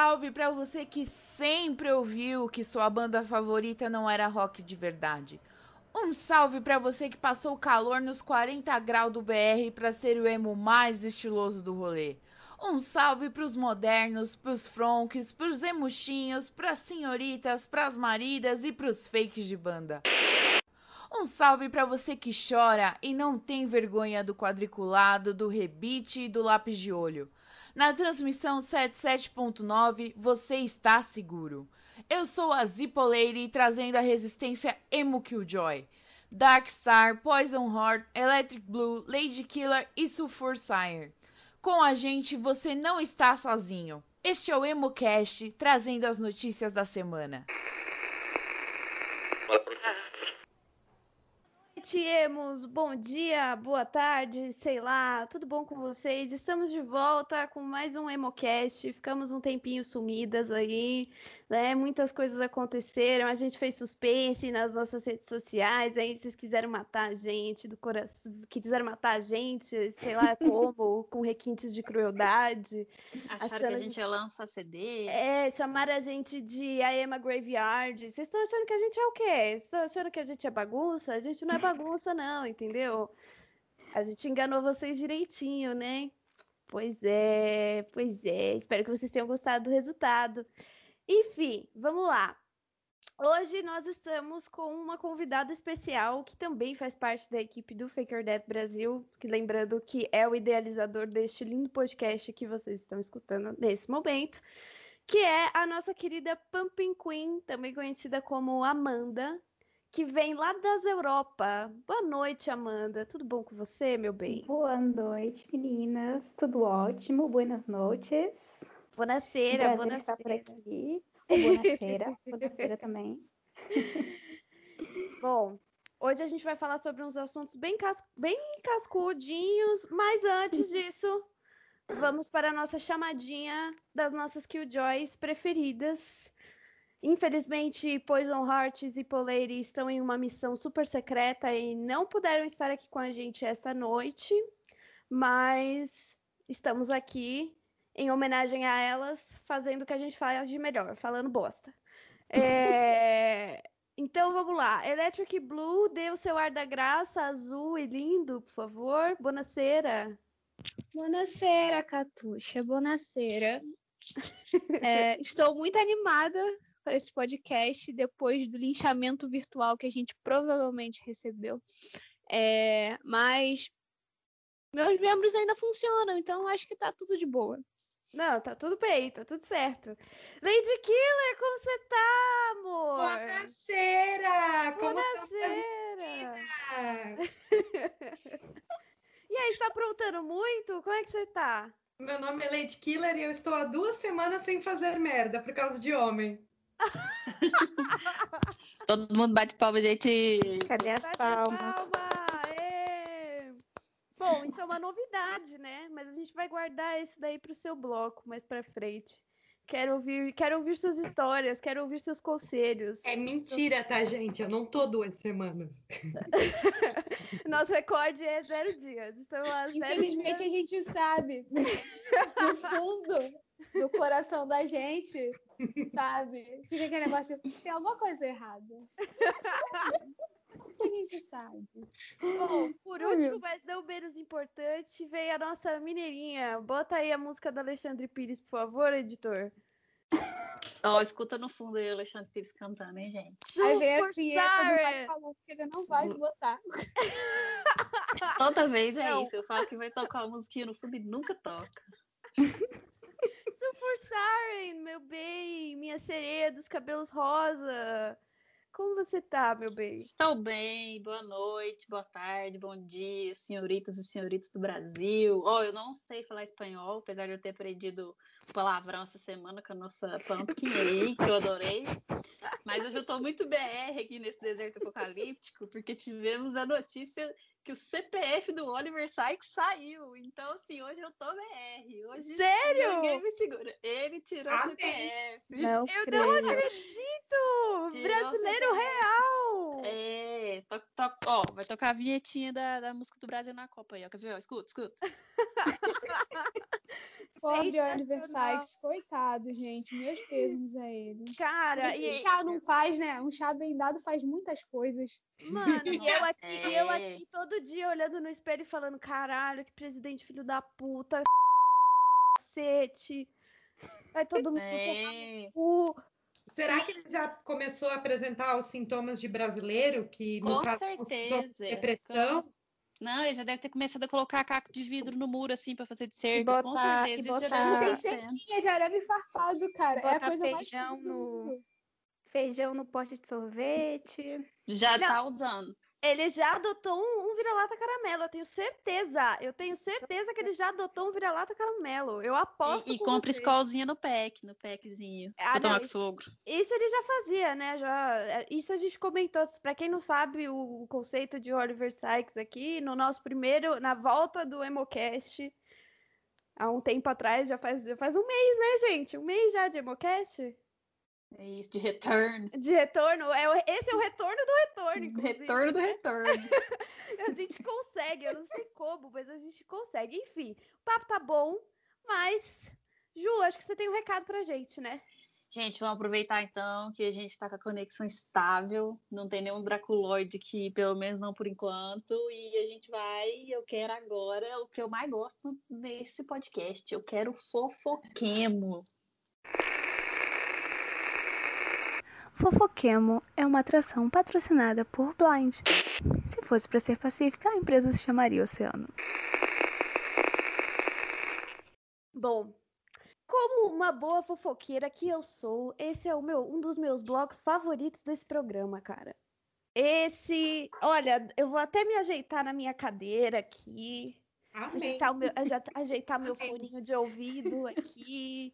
salve para você que sempre ouviu que sua banda favorita não era rock de verdade. Um salve para você que passou calor nos 40 graus do BR para ser o emo mais estiloso do rolê. Um salve pros modernos, pros fronks, pros emuchinhos, pras senhoritas, pras maridas e pros fakes de banda. Um salve para você que chora e não tem vergonha do quadriculado, do rebite e do lápis de olho. Na transmissão 77.9, você está seguro. Eu sou a Lady trazendo a resistência Emo Killjoy. Darkstar, Poison Heart, Electric Blue, Lady Killer e Sulfur Sire. Com a gente você não está sozinho. Este é o EmoCast, trazendo as notícias da semana. Noite, Bom dia, boa tarde, sei lá, tudo bom com vocês? Estamos de volta com mais um EmoCast. Ficamos um tempinho sumidas aí, né? Muitas coisas aconteceram. A gente fez suspense nas nossas redes sociais. Aí vocês quiseram matar a gente do coração, quiseram matar a gente, sei lá como, com requintes de crueldade. Acharam que a gente ia lançar CD. É, chamaram a gente de a Emma Graveyard. Vocês estão achando que a gente é o quê? Vocês estão achando que a gente é bagunça? A gente não é bagunça bagunça, não, entendeu? A gente enganou vocês direitinho, né? Pois é, pois é. Espero que vocês tenham gostado do resultado. Enfim, vamos lá. Hoje nós estamos com uma convidada especial que também faz parte da equipe do Faker Death Brasil, que lembrando que é o idealizador deste lindo podcast que vocês estão escutando nesse momento, que é a nossa querida Pumping Queen, também conhecida como Amanda, que vem lá das Europa. Boa noite, Amanda. Tudo bom com você, meu bem? Boa noite, meninas. Tudo ótimo. Buenas noites. Buonasera, buonasera. estar por aqui. Buonasera, buonasera também. Bom, hoje a gente vai falar sobre uns assuntos bem, cas... bem cascudinhos, mas antes disso, vamos para a nossa chamadinha das nossas Killjoys preferidas. Infelizmente, Poison Hearts e Polary estão em uma missão super secreta e não puderam estar aqui com a gente esta noite, mas estamos aqui em homenagem a elas, fazendo o que a gente faz de melhor, falando bosta. É... Então vamos lá. Electric Blue, dê o seu ar da graça, azul e lindo, por favor. Bonacera. Bonacera, Catuxa. Bonacera. É, estou muito animada para esse podcast depois do linchamento virtual que a gente provavelmente recebeu. É, mas meus membros ainda funcionam, então acho que tá tudo de boa. Não, tá tudo bem, tá tudo certo. Lady Killer, como você tá, amor? Bonacera! Bonacera! e aí, está aprontando muito? Como é que você tá? Meu nome é Lady Killer e eu estou há duas semanas sem fazer merda por causa de homem. Todo mundo bate palma, gente. Cadê as palmas? Palma! Bom, isso é uma novidade, né? Mas a gente vai guardar isso daí para o seu bloco mais para frente. Quero ouvir, quero ouvir suas histórias, quero ouvir seus conselhos. É mentira, tá, gente? Eu não tô duas semanas. Nosso recorde é zero dias. Então, Infelizmente, dias... a gente sabe. No fundo do coração da gente, sabe? Fica aquele negócio, tem alguma coisa errada. gente sabe. Bom, por último, mas não menos importante, veio a nossa mineirinha. Bota aí a música da Alexandre Pires, por favor, editor. Ó, oh, escuta no fundo aí o Alexandre Pires cantando, hein, gente? Aí vem a Pietra, falou que ele não vai botar. Toda vez é não. isso. Eu falo que vai tocar uma musiquinha no fundo e nunca toca. Sulfur Siren, meu bem, minha sereia dos cabelos rosa. Como você tá, meu bem? Estou bem, boa noite, boa tarde, bom dia, senhoritas e senhoritos do Brasil. Oh, eu não sei falar espanhol, apesar de eu ter aprendido palavrão essa semana com a nossa pumpkin aí, que eu adorei. Mas hoje eu estou muito BR aqui nesse deserto apocalíptico, porque tivemos a notícia que o CPF do Oliver Sykes saiu. Então, assim, hoje eu tô BR. Hoje Sério? Ninguém me segura. Ele tirou o CPF. Não eu creio. não acredito! Tirou Brasileiro real! É, É, to, to, ó, vai tocar a vinhetinha da, da música do Brasil na Copa aí, ó. Quer ver? Ó, escuta, escuta. Pobre Oliver Sykes, coitado, gente. Meus pêsames a ele. Cara, e um chá não faz, né? Um chá bem dado faz muitas coisas. Mano, e eu aqui, e eu É. aqui todo dia olhando no espelho e falando, caralho, que presidente filho da puta, cacete. Vai todo mundo É. Será que ele já começou a apresentar os sintomas de brasileiro, que no Com caso certeza. depressão? Não, ele já deve ter começado a colocar caco de vidro no muro, assim, pra fazer de cerca. Com botar, certeza. Isso já botar deve Tem ter é. cerquinha de arame farpado, cara. É a Botar coisa mais feijão do no- feijão no pote de sorvete. Já Não. tá usando. Ele já adotou um, um vira-lata caramelo, eu tenho certeza. Eu tenho certeza que ele já adotou um vira-lata caramelo. Eu aposto E, e com compra escolzinha no pack, no packzinho. Ah, pra não, com o sogro. Isso ele já fazia, né? Já, é, isso a gente comentou. Pra quem não sabe o, o conceito de Oliver Sykes aqui, no nosso primeiro, na volta do Emocast, há um tempo atrás, já faz, já faz um mês, né, gente? Um mês já de Emocast? É isso, de return. De retorno. É, esse é o retorno do retorno, inclusive. Retorno do retorno. A gente consegue, eu não sei como, mas a gente consegue. Enfim, o papo tá bom, mas. Ju, acho que você tem um recado pra gente, né? Gente, vamos aproveitar então que a gente tá com a conexão estável, não tem nenhum Draculoide aqui, pelo menos não por enquanto, e a gente vai. Eu quero agora o que eu mais gosto nesse podcast. Eu quero fofoquemo. Fofoquemo é uma atração patrocinada por Blind. Se fosse para ser pacífica, a empresa se chamaria Oceano. Bom, como uma boa fofoqueira que eu sou, esse é o meu, um dos meus blocos favoritos desse programa, cara. Esse, olha, eu vou até me ajeitar na minha cadeira aqui, Amém. ajeitar, o meu, aje- ajeitar meu foninho de ouvido aqui,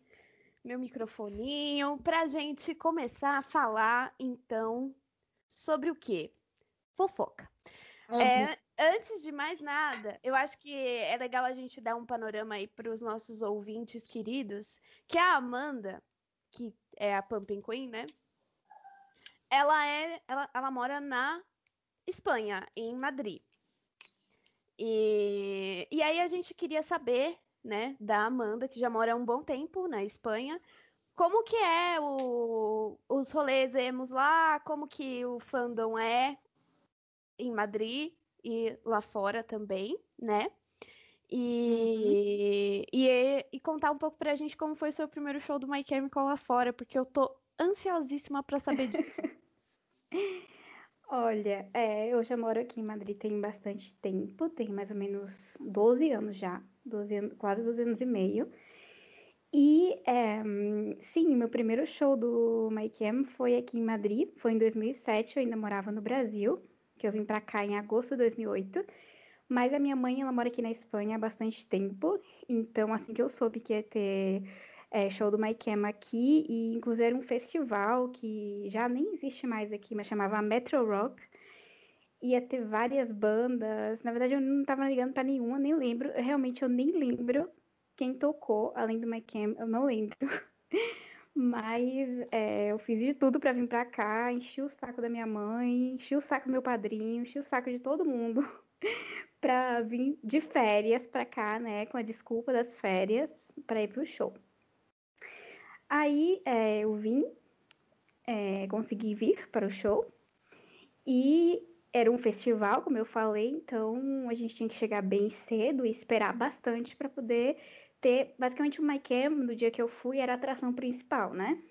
meu microfoninho, pra gente começar a falar, então, sobre o quê? Fofoca. É, antes de mais nada, eu acho que é legal a gente dar um panorama aí para os nossos ouvintes queridos, que a Amanda, que é a Pumping Queen, né? Ela é, ela, ela mora na Espanha, em Madrid. E, e aí a gente queria saber, né, da Amanda, que já mora há um bom tempo na Espanha, como que é o, os rolês emos lá, como que o fandom é em Madrid e lá fora também, né? E, e, e contar um pouco pra gente como foi seu primeiro show do My Chemical lá fora, porque eu tô ansiosíssima pra saber disso. Olha, é, eu já moro aqui em Madrid tem bastante tempo, tem mais ou menos 12 anos já, 12 anos, quase 12 anos e meio. E é, sim, meu primeiro show do My Chem foi aqui em Madrid, foi em 2007, eu ainda morava no Brasil, que eu vim pra cá em agosto de 2008. Mas a minha mãe, ela mora aqui na Espanha há bastante tempo, então assim que eu soube que ia ter é, show do Chem aqui, e inclusive era um festival que já nem existe mais aqui, mas chamava Metro Rock. Ia ter várias bandas. Na verdade, eu não tava ligando pra nenhuma, nem lembro. Eu, realmente, eu nem lembro quem tocou, além do Chem, eu não lembro. Mas é, eu fiz de tudo pra vir pra cá, enchi o saco da minha mãe, enchi o saco do meu padrinho, enchi o saco de todo mundo pra vir de férias pra cá, né? Com a desculpa das férias, pra ir pro show. Aí é, eu vim, é, consegui vir para o show e era um festival, como eu falei, então a gente tinha que chegar bem cedo e esperar bastante para poder ter. Basicamente, o My Cam, no dia que eu fui, era a atração principal, né?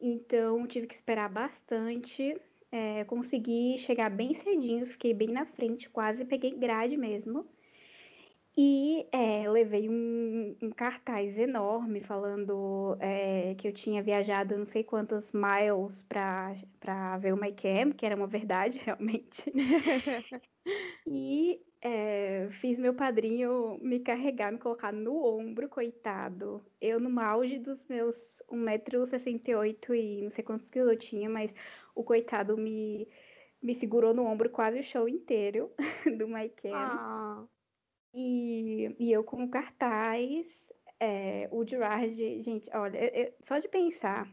Então tive que esperar bastante. É, consegui chegar bem cedinho, fiquei bem na frente, quase peguei grade mesmo. E é, levei um, um cartaz enorme falando é, que eu tinha viajado não sei quantos miles para ver o My Cam, que era uma verdade, realmente. e é, fiz meu padrinho me carregar, me colocar no ombro, coitado. Eu no auge dos meus 1,68m e não sei quantos quilos eu tinha, mas o coitado me, me segurou no ombro quase o show inteiro do My Cam. Ah, E, e eu com cartaz, é, o Gerard, gente, olha, eu- eu- só de pensar,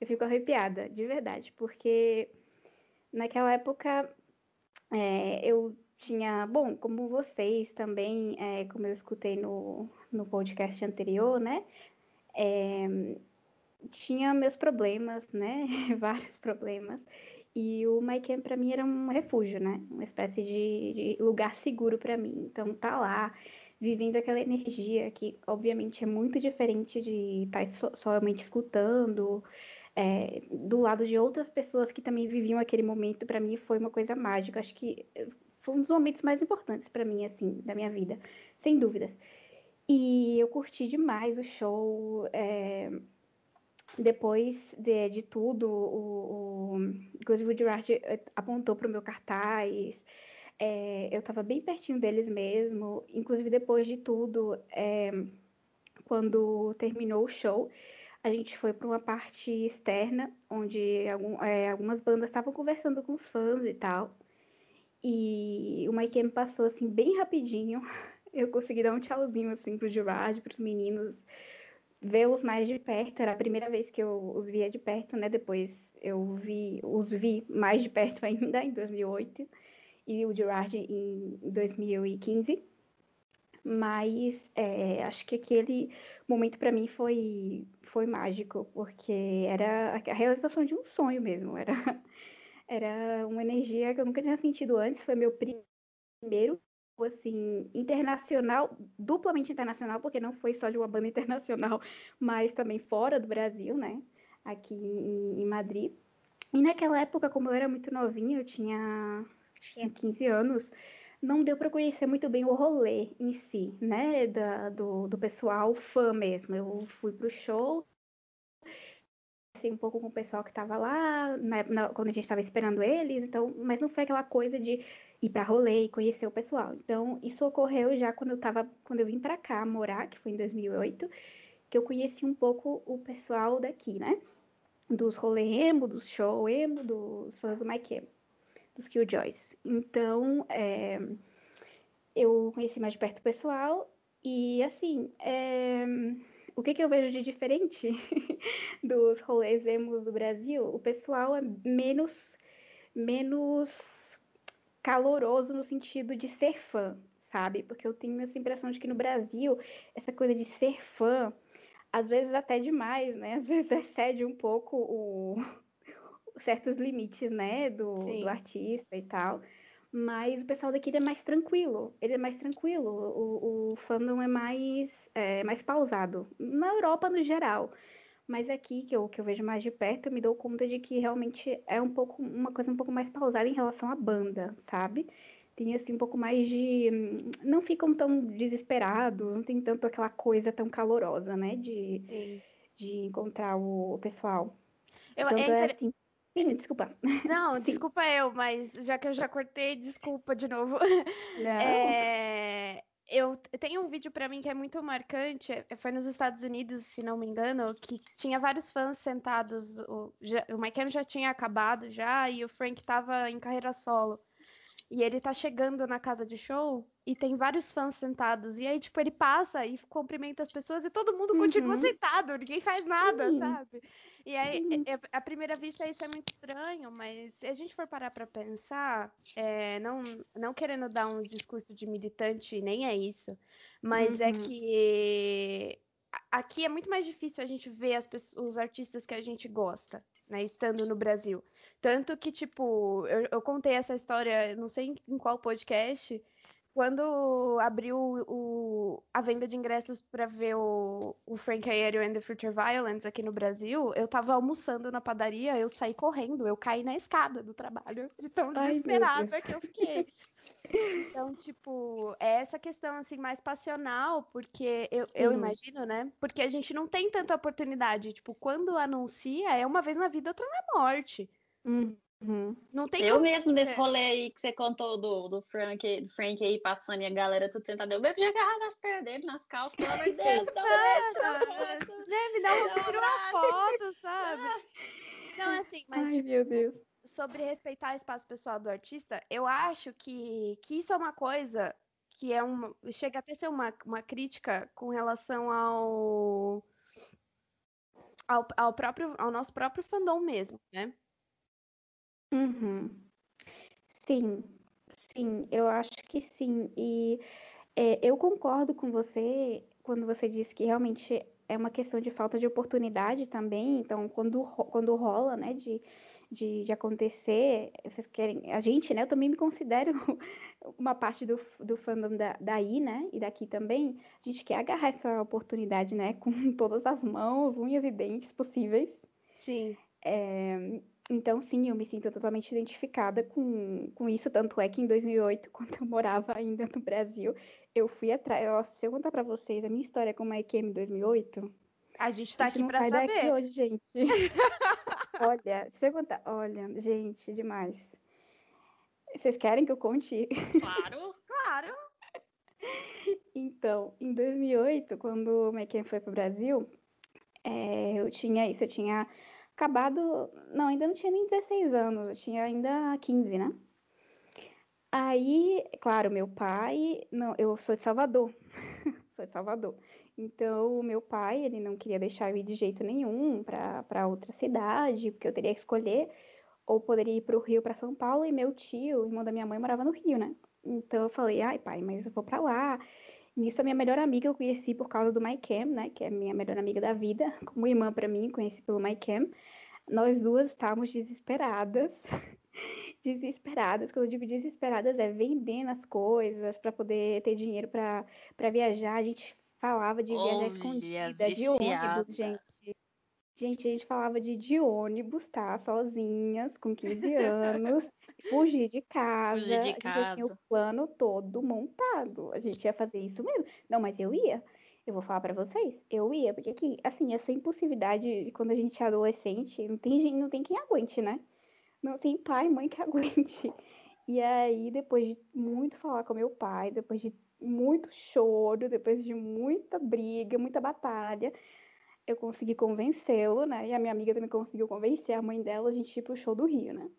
eu fico arrepiada, de verdade, porque naquela época é, eu tinha, bom, como vocês também, é, como eu escutei no, no podcast anterior, né? É, tinha meus problemas, né? Vários problemas. E o MyCamp para mim era um refúgio, né? Uma espécie de, de lugar seguro para mim. Então tá lá, vivendo aquela energia que obviamente é muito diferente de estar tá somente escutando, é, do lado de outras pessoas que também viviam aquele momento, para mim foi uma coisa mágica. Acho que foi um dos momentos mais importantes para mim, assim, da minha vida, sem dúvidas. E eu curti demais o show. É, depois de, de tudo, o, o Good Gerard eh, apontou para o meu cartaz. É, eu estava bem pertinho deles mesmo. Inclusive, depois de tudo, é, quando terminou o show, a gente foi para uma parte externa, onde algum, é, algumas bandas estavam conversando com os fãs e tal. E o Mike passou assim bem rapidinho. Eu consegui dar um tchauzinho assim pro Gerard, para os meninos, vê-los mais de perto. Era a primeira vez que eu os via de perto, né? Depois eu vi, os vi mais de perto ainda em 2008 e o Gerard em 2015. Mas é, acho que aquele momento para mim foi foi mágico, porque era a realização de um sonho mesmo. Era era uma energia que eu nunca tinha sentido antes. Foi meu primeiro assim, internacional, duplamente internacional, porque não foi só de uma banda internacional, mas também fora do Brasil, né? Aqui em, Madrid. E naquela época, como eu era muito novinha, eu tinha, tinha 15 anos, não deu para conhecer muito bem o rolê em si, né? Da, do, do pessoal fã mesmo. Eu fui pro show, assim, um pouco com o pessoal que estava lá, na, na, quando a gente estava esperando eles, então, mas não foi aquela coisa de ir para rolê e conhecer o pessoal. Então, isso ocorreu já quando eu tava, quando eu vim para cá morar, que foi em 2008, que eu conheci um pouco o pessoal daqui, né? Dos rolê emo, dos show emo, dos fãs do Mike Emo, dos Killjoys. Então, é, eu conheci mais de perto o pessoal e, assim, é, o que, que eu vejo de diferente dos rolês emos do Brasil? O pessoal é menos, menos caloroso no sentido de ser fã, sabe? Porque eu tenho essa impressão de que no Brasil, essa coisa de ser fã, às vezes até demais, né? Às vezes excede um pouco o, certos limites, né? Do, do, artista e tal. Mas o pessoal daqui é mais tranquilo. Ele é mais tranquilo. O, o fandom é mais, é, mais pausado. Na Europa, no geral. Mas aqui, que eu, que eu vejo mais de perto, eu me dou conta de que realmente é um pouco uma coisa um pouco mais pausada em relação à banda, sabe? Tem assim um pouco mais de. Não ficam tão desesperados, não tem tanto aquela coisa tão calorosa, né? De, de encontrar o, pessoal. Eu, então, é, é assim. Sim, desculpa. Não, desculpa eu, mas já que eu já cortei, desculpa de novo. Não. É, eu tenho um vídeo para mim que é muito marcante. É, foi nos Estados Unidos, se não me engano, que tinha vários fãs sentados. O, já, o Mike já tinha acabado já e o Frank estava em carreira solo. E ele tá chegando na casa de show e tem vários fãs sentados. E aí, tipo, ele passa e cumprimenta as pessoas e todo mundo continua uhum. sentado, ninguém faz nada, uhum. sabe? E aí, uhum. é, à primeira vista, isso é muito estranho, mas se a gente for parar pra pensar, é, não, não querendo dar um discurso de militante, nem é isso, mas é uhum. que aqui é muito mais difícil a gente ver as pessoas, os artistas que a gente gosta, né, estando no Brasil. Tanto que, tipo, eu, eu contei essa história, não sei em qual podcast, quando abriu o, a venda de ingressos para ver o, o Frank Aéreo and the Future Violence aqui no Brasil, eu tava almoçando na padaria, eu saí correndo, eu caí na escada do trabalho, de tão desesperada Ai, que eu fiquei. Então, tipo, é essa questão assim mais passional, porque eu, eu imagino, né? Porque a gente não tem tanta oportunidade. Tipo, quando anuncia, é uma vez na vida, outra na morte. Uhum. Não tem eu mesmo nesse rolê aí que você contou do, do, Frank, do Frank aí passando e a galera tudo sentada, eu mesmo agarrar nas pernas dele, nas calças, pelo amor de Deus, dá um né, Me dá uma, tira uma foto, sabe? Não, é assim, mas Ai, tipo, meu Deus. Sobre respeitar o espaço pessoal do artista, eu acho que, que isso é uma coisa que é uma. chega até ser uma, uma crítica com relação ao, ao, ao próprio ao nosso próprio fandom mesmo, né? Uhum. Sim, Sim, eu acho que sim. E é, eu concordo com você quando você disse que realmente é uma questão de falta de oportunidade também. Então, quando, quando rola, né, de, de, de acontecer, vocês querem. A gente, né, eu também me considero uma parte do, do fandom da, daí, né, e daqui também. A gente quer agarrar essa oportunidade, né, com todas as mãos, unhas e dentes possíveis. Sim. É, então, sim, eu me sinto totalmente identificada com, com isso. Tanto é que em 2008, quando eu morava ainda no Brasil, eu fui atrás. Ó, Se eu contar pra vocês a minha história com a IQM em 2008, A gente tá a gente aqui pra sai daqui saber. hoje, gente. Olha, se eu contar. Olha, gente, demais. Vocês querem que eu conte? Claro. Claro. Então, em 2008, quando o McCann foi pro Brasil, é, eu tinha isso, eu tinha acabado, não, ainda não tinha nem 16 anos, eu tinha ainda 15, né? Aí, claro, meu pai, não, eu sou de Salvador, sou de Salvador. Então, o meu pai, ele não queria deixar eu ir de jeito nenhum para outra cidade, porque eu teria que escolher, ou poderia ir para o Rio, para São Paulo, e meu tio, irmão da minha mãe, morava no Rio, né? Então, eu falei, ai, pai, mas eu vou para lá. Nisso, a minha melhor amiga eu conheci por causa do MyCam, né? Que é a minha melhor amiga da vida, como irmã para mim, conheci pelo MyCam. Nós duas estávamos desesperadas. Desesperadas, quando eu digo desesperadas, é vendendo as coisas para poder ter dinheiro para viajar. A gente falava de viajar escondida, de ônibus, gente. Gente, a gente falava de, de ônibus, tá? Sozinhas, com 15 anos, fugir de casa. Fugir de A gente tinha o casa. plano todo montado. A gente ia fazer isso mesmo. Não, mas eu ia. Eu vou falar pra vocês, eu ia, porque aqui, assim, essa impulsividade de quando a gente é adolescente, não tem, gente- não tem quem aguente, né? Não tem pai, mãe que aguente. E aí, depois de muito falar com meu pai, depois de muito choro, depois de muita briga, muita batalha, eu consegui convencê-lo, né? E a minha amiga também conseguiu convencer a mãe dela a gente ir pro show do Rio, né?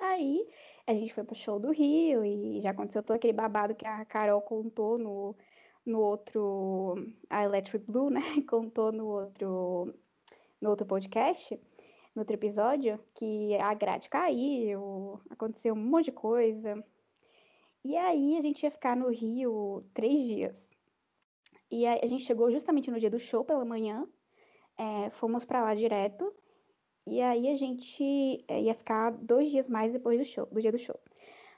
Aí a gente foi pro show do Rio e já aconteceu todo aquele babado que a Carol contou no, no outro. A Electric Blue, né? Contou no outro, no outro podcast, no outro episódio, que a grade caiu, aconteceu um monte de coisa. E aí a gente ia ficar no Rio três dias. E a gente chegou justamente no dia do show pela manhã, é, fomos pra lá direto. E aí a gente é, ia ficar dois dias mais depois do show, do dia do show.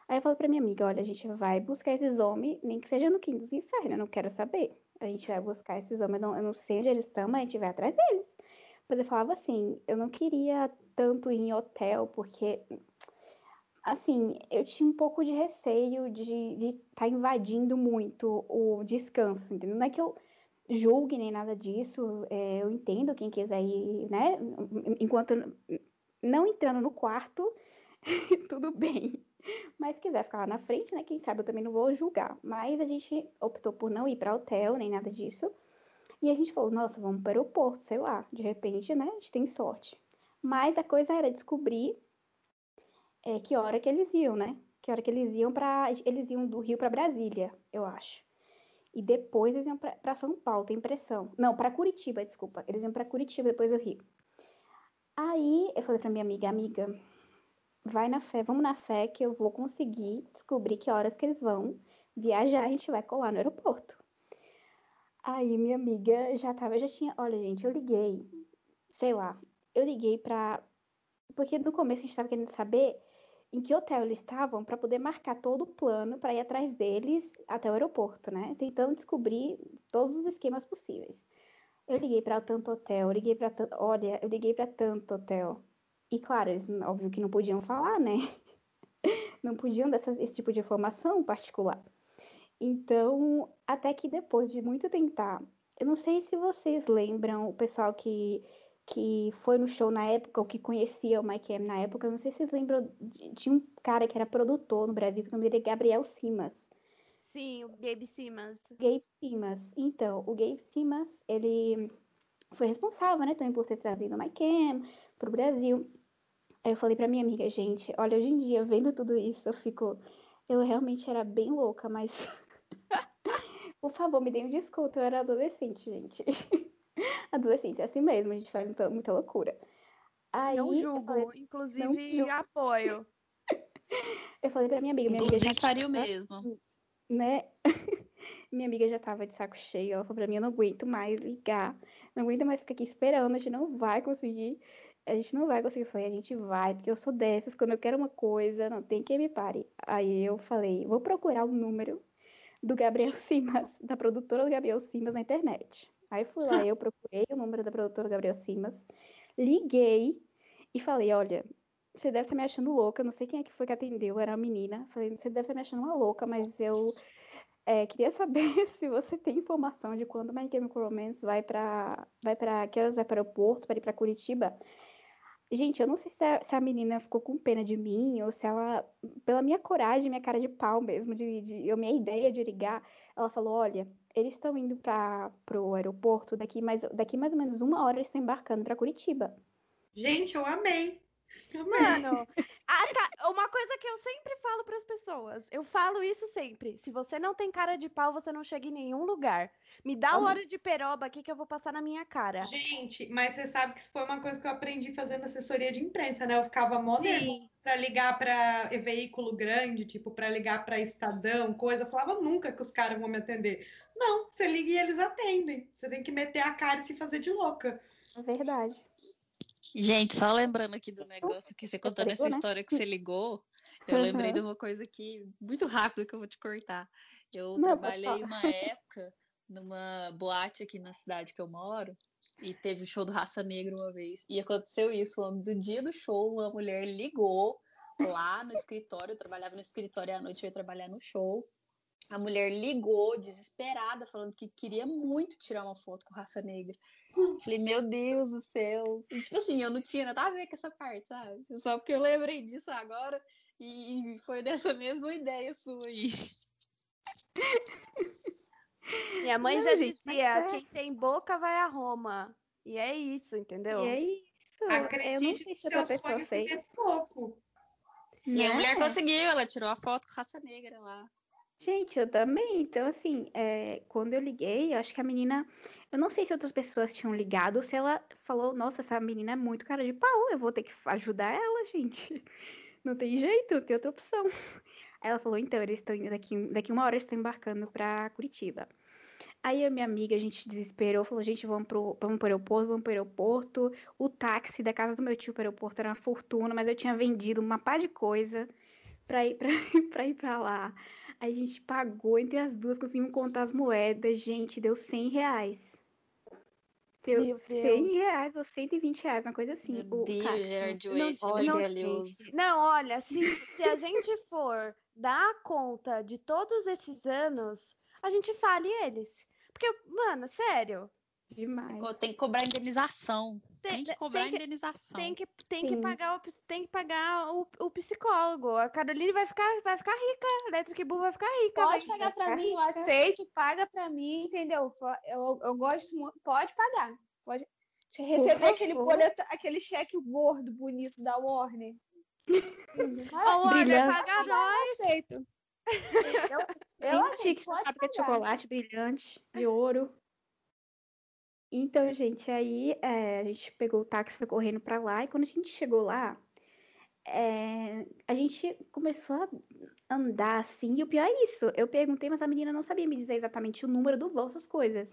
Aí eu falei pra minha amiga, olha, a gente vai buscar esses homens, nem que seja no quinto dos infernos, eu não quero saber. A gente vai buscar esses homens, eu não, eu não sei onde eles estão, mas a gente vai atrás deles. Mas eu falava assim, eu não queria tanto ir em hotel, porque, assim, eu tinha um pouco de receio de estar invadindo muito o descanso, entendeu? Não é que eu julgue nem nada disso, é, eu entendo quem quiser ir, né? Enquanto não entrando no quarto, tudo bem. Mas quiser ficar lá na frente, né? Quem sabe eu também não vou julgar. Mas a gente optou por não ir para hotel, nem nada disso. E a gente falou, nossa, vamos para o aeroporto, sei lá. De repente, né? A gente tem sorte. Mas a coisa era descobrir é, que hora que eles iam, né? Que hora que eles iam para Eles iam do Rio para Brasília, eu acho. E depois eles iam para São Paulo, tem impressão. Não, para Curitiba, desculpa. Eles iam para Curitiba, depois do Rio. Aí eu falei pra minha amiga, amiga, vai na fé, vamos na fé que eu vou conseguir descobrir que horas que eles vão viajar, a gente vai colar no aeroporto. Aí minha amiga já tava, já tinha, olha gente, eu liguei, sei lá, eu liguei pra, porque no começo a gente tava querendo saber em que hotel eles estavam para poder marcar todo o plano para ir atrás deles até o aeroporto, né? Tentando descobrir todos os esquemas possíveis. Eu liguei para tanto hotel, eu liguei para olha, eu liguei para tanto hotel. E claro, eles óbvio que não podiam falar, né? Não podiam dar esse tipo de informação particular. Então, até que depois de muito tentar, eu não sei se vocês lembram o pessoal que que foi no show na época, ou que conhecia o Mike M na época, não sei se vocês lembram de, de um cara que era produtor no Brasil, que o nome dele é Gabriel Simas. Sim, o Gabe Simmons. Gabe Simas. Então, o Gabe Simas, ele foi responsável, né, também por ter trazido o Mike M pro Brasil. Aí eu falei pra minha amiga, gente, olha, hoje em dia, vendo tudo isso, eu fico... Eu realmente era bem louca, mas... por favor, me dê um desconto, eu era adolescente, gente. Adolescente é assim mesmo, a gente faz muita, muita loucura. Aí, não eu julgo, falei- inclusive julgo. apoio. eu falei pra minha amiga, minha amiga já faria o tava, mesmo. né? minha amiga já tava de saco cheio. Ela falou pra mim, eu não aguento mais ligar. Não aguento mais ficar aqui esperando. A gente não vai conseguir. A gente não vai conseguir. Eu falei, a gente vai, porque eu sou dessas. Quando eu quero uma coisa, não tem quem me pare. Aí eu falei, vou procurar o número do Gabriel Simas, da produtora do Gabriel Simas na internet. Aí fui lá, eu procurei o número da produtora Gabriel Simas, liguei e falei, olha, você deve estar me achando louca, não sei quem é que foi que atendeu, era uma menina. Falei, você deve estar me achando uma louca, mas eu é, queria saber se você tem informação de quando My Chemical Romance vai para vai para que elas vai para o aeroporto para ir para Curitiba. Gente, eu não sei se a, se a menina ficou com pena de mim ou se ela, pela minha coragem, minha cara de pau mesmo, de, de eu minha ideia de ligar, ela falou, olha, eles estão indo para o aeroporto daqui mais daqui mais ou menos uma hora eles estão embarcando para Curitiba. Gente, eu amei. Mano, ah, tá. uma coisa que eu sempre falo pras pessoas, eu falo isso sempre. Se você não tem cara de pau, você não chega em nenhum lugar. Me dá o Como? óleo de peroba aqui que eu vou passar na minha cara. Gente, mas você sabe que isso foi uma coisa que eu aprendi fazendo assessoria de imprensa, né? Eu ficava mó pra ligar pra veículo grande, tipo, pra ligar pra Estadão, coisa. Eu falava nunca que os caras vão me atender. Não, você liga e eles atendem. Você tem que meter a cara e se fazer de louca. É verdade. Gente, só lembrando aqui do negócio que você contando essa né? história que você ligou, eu lembrei de uma coisa aqui muito rápido que eu vou te cortar. Eu Não, trabalhei uma época numa boate aqui na cidade que eu moro e teve o show do Raça Negra uma vez. E aconteceu isso, do dia do show, uma mulher ligou lá no escritório, eu trabalhava no escritório e à noite eu ia trabalhar no show. A mulher ligou, desesperada, falando que queria muito tirar uma foto com raça negra. Falei, meu Deus do céu. E, tipo assim, eu não tinha nada a ver com essa parte, sabe? Só porque eu lembrei disso agora e foi dessa mesma ideia sua aí. Minha mãe Não, já gente, dizia: é. quem tem boca vai a Roma. E é isso, entendeu? E é isso. eu não Acredite sei se seu pessoa sonho fez. pouco. E a né? mulher conseguiu, ela tirou a foto com raça negra lá. Gente, eu também. Então, assim, é, quando eu liguei, eu acho que a menina. Eu não sei se outras pessoas tinham ligado ou se ela falou: Nossa, essa menina é muito cara de pau, eu vou ter que ajudar ela, gente. Não tem jeito, tem outra opção. Aí ela falou: Então, eles estão daqui, daqui uma hora, eles estão embarcando pra Curitiba. Aí a minha amiga, a gente desesperou, falou: Gente, vamos pro, vamos pro aeroporto, vamos pro aeroporto. O táxi da casa do meu tio pro aeroporto era uma fortuna, mas eu tinha vendido uma pá de coisa pra ir pra, pra ir pra lá. A gente pagou entre as duas, conseguimos contar as moedas. Gente, deu 100 reais. Deu Meu 100 Deus. reais ou 120 reais, uma coisa assim. Meu o Deus, táxi. Gerard Não, Way, você é valioso. Não, olha, se, se a gente for dar conta de todos esses anos, a gente fale eles. Porque, mano, sério, Demais. Tem que cobrar indenização. Tem, Tem- que cobrar tem que- indenização. tem que, tem que pagar, o, tem que pagar o, o psicólogo. A Caroline vai ficar, vai ficar rica. A Electric Bull vai ficar rica. Pode vai- pagar pra ficar mim, eu rica. aceito, paga pra mim, entendeu? Eu, eu gosto muito, pode pagar. Pode Você receber aquele boleto, aquele cheque gordo, bonito da Warner. A Warner paga Eu nós. aceito. Eu, eu 20 aceito, pode pagar. chocolate brilhante, de ouro. Então, gente, aí é, a gente pegou o táxi, foi correndo pra lá, e quando a gente chegou lá, é, a gente começou a andar assim, e o pior é isso, eu perguntei, mas a menina não sabia me dizer exatamente o número do voo, essas coisas.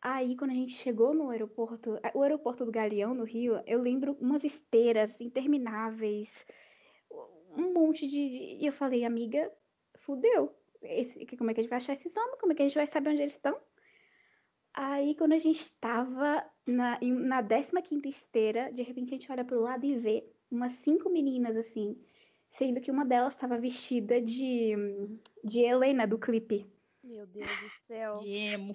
Aí, quando a gente chegou no aeroporto, o aeroporto do Galeão, no Rio, eu lembro umas esteiras intermináveis, um monte de. E eu falei, amiga, fudeu. Esse, como é que a gente vai achar esses homens? Como é que a gente vai saber onde eles estão? Aí, quando a gente estava na, na 15 esteira, de repente a gente olha pro lado e vê umas cinco meninas, assim, sendo que uma delas estava vestida de, de Helena, do clipe. Meu Deus do céu. Emo.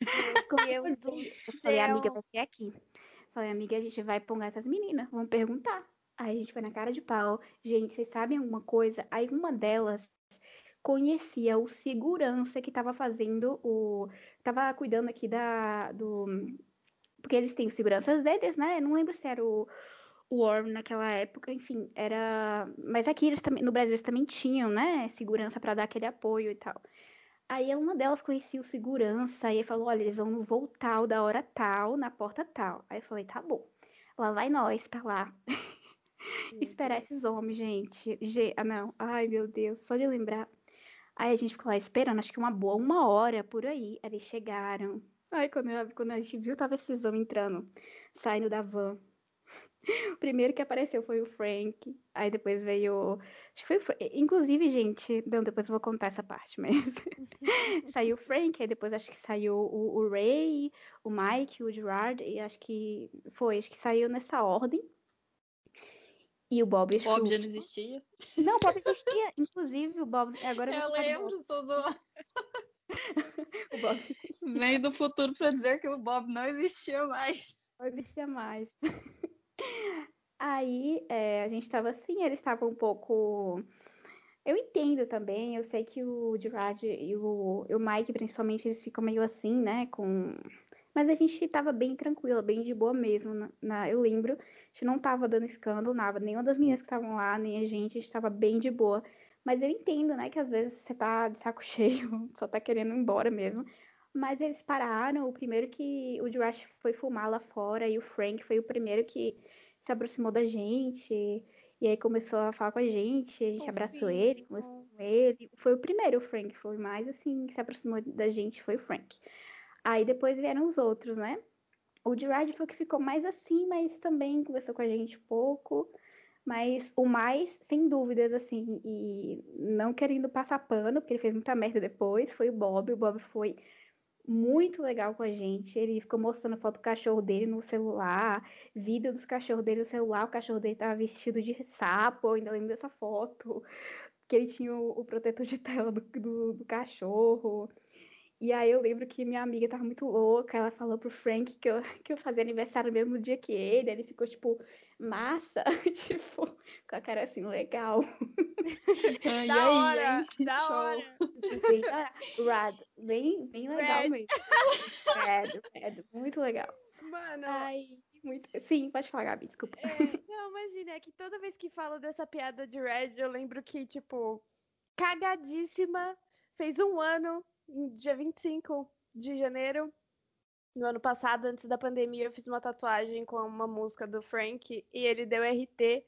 Meu Deus do Eu falei, amiga, céu. vai ser aqui. Falei, amiga, a gente vai pongar essas meninas, vamos perguntar. Aí a gente foi na cara de pau. Gente, vocês sabem alguma coisa? Aí uma delas conhecia o segurança que tava fazendo o. Tava cuidando aqui da. Do... Porque eles têm os seguranças deles, né? Eu não lembro se era o. O Orm naquela época, enfim, era. Mas aqui eles também, no Brasil eles também tinham, né? Segurança pra dar aquele apoio e tal. Aí uma delas conhecia o segurança e falou: Olha, eles vão voltar o da hora tal, na porta tal. Aí eu falei: Tá bom. Lá vai nós pra lá. esperar esses homens, gente. Ge... Ah, não. Ai, meu Deus, só de lembrar. Aí a gente ficou lá esperando, acho que uma boa uma hora por aí. Aí eles chegaram. Ai, quando, eu, quando a gente viu, tava esses homens entrando, saindo da van. O primeiro que apareceu foi o Frank. Aí depois veio. Acho que foi. Inclusive, gente. Não, depois eu vou contar essa parte, mas. saiu o Frank, aí depois acho que saiu o, o Ray, o Mike, o Gerard. E acho que foi, acho que saiu nessa ordem. E o Bob. O Bob já não existia. Não, o Bob existia. Inclusive, o Bob. Agora eu lembro, todo. o Bob. Vem do futuro para dizer que o Bob não existia mais. Não existia mais. Aí é, a gente tava assim, ele estava um pouco. Eu entendo também, eu sei que o Gerard e o, e o Mike, principalmente, eles ficam meio assim, né? Com... Mas a gente tava bem tranquila, bem de boa mesmo. Na, na, eu lembro, a gente não tava dando escândalo, nada. Nenhuma das meninas que estavam lá, nem a gente, a gente tava bem de boa. Mas eu entendo, né, que às vezes você tá de saco cheio, só tá querendo ir embora mesmo. Mas eles pararam. O primeiro que o Jurash foi fumar lá fora e o Frank foi o primeiro que se aproximou da gente. E aí começou a falar com a gente, a gente abraçou ele, conversou com ele. Foi o primeiro, o Frank, foi mais assim, que se aproximou da gente, foi o Frank. Aí depois vieram os outros, né? O Gerard foi o que ficou mais assim, mas também conversou com a gente pouco. Mas o mais, sem dúvidas, assim, e não querendo passar pano, porque ele fez muita merda depois, foi o Bob. O Bob foi muito legal com a gente. Ele ficou mostrando foto do cachorro dele no celular, vídeo dos cachorros dele no celular. O cachorro dele tava vestido de sapo, eu ainda lembro dessa foto. Que ele tinha o, o protetor de tela do, do, do, cachorro. E aí eu lembro que minha amiga tava muito louca. Ela falou pro Frank que eu, que eu fazia aniversário no mesmo dia que ele. Ele ficou tipo, massa, tipo, com a cara assim, legal. Ai, da ai, hora, ai, da show. hora. Bem, rad, bem, bem legal Rad. mesmo. Rad, rad, muito legal. Mano, Ai, muito. Sim, pode falar, Gabi, desculpa. É, não, imagina, é que toda vez que falo dessa piada de Red, eu lembro que, tipo, cagadíssima, fez um ano, dia 25 de janeiro. No ano passado, antes da pandemia, eu fiz uma tatuagem com uma música do Frank e ele deu RT.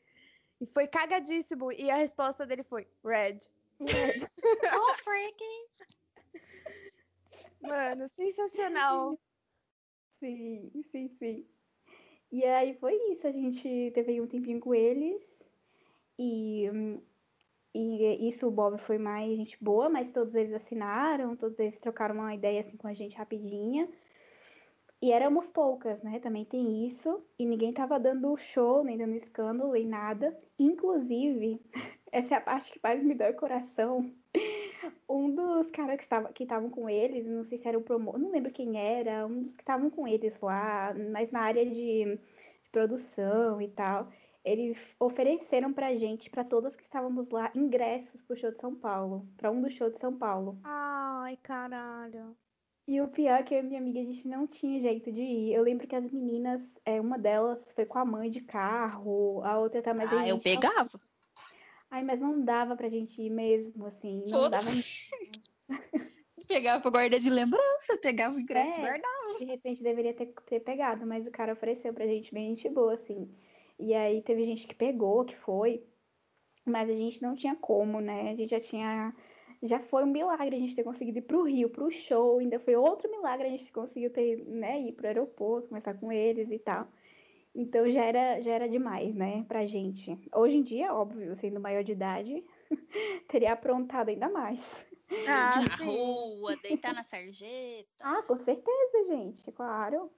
E foi cagadíssimo. E a resposta dele foi Red. Oh, Frankie! Mano, sensacional. Sim, sim, sim. E aí foi isso, a gente teve aí um tempinho com eles. E, hum, e isso o Bob foi mais gente boa, mas todos eles assinaram, todos eles trocaram uma ideia assim com a gente rapidinha. E éramos poucas, né? Também tem isso. E ninguém tava dando show, nem dando escândalo, nem nada. Inclusive, essa é a parte que mais me dói o coração. Um dos caras que estavam que com eles, não sei se era o promotor, não lembro quem era, um dos que estavam com eles lá, mas na área de, de produção e tal, eles ofereceram pra gente, pra todas que estávamos lá, ingressos pro show de São Paulo, pra um dos shows de São Paulo. Ai, caralho. E o pior é que eu e minha amiga, a gente não tinha jeito de ir. Eu lembro que as meninas, é, uma delas foi com a mãe de carro, a outra tá mais. Ah, eu pegava. Ai, mas não dava pra gente ir mesmo, assim. Não dava. Pegava pra guardar de lembrança, pegava o ingresso e É. guardava. De repente deveria ter, ter pegado, mas o cara ofereceu pra gente bem gente boa, assim. E aí teve gente que pegou, que foi, mas a gente não tinha como, né? A gente já tinha. Já foi um milagre a gente ter conseguido ir pro Rio, pro show, ainda foi outro milagre a gente conseguiu ter, né, ir pro aeroporto, conversar com eles e tal. Então já era, já era demais, né, pra gente. Hoje em dia, óbvio, sendo maior de idade, teria aprontado ainda mais. Ah, na sim. rua, deitar na sarjeta, Ah, com certeza, gente, claro.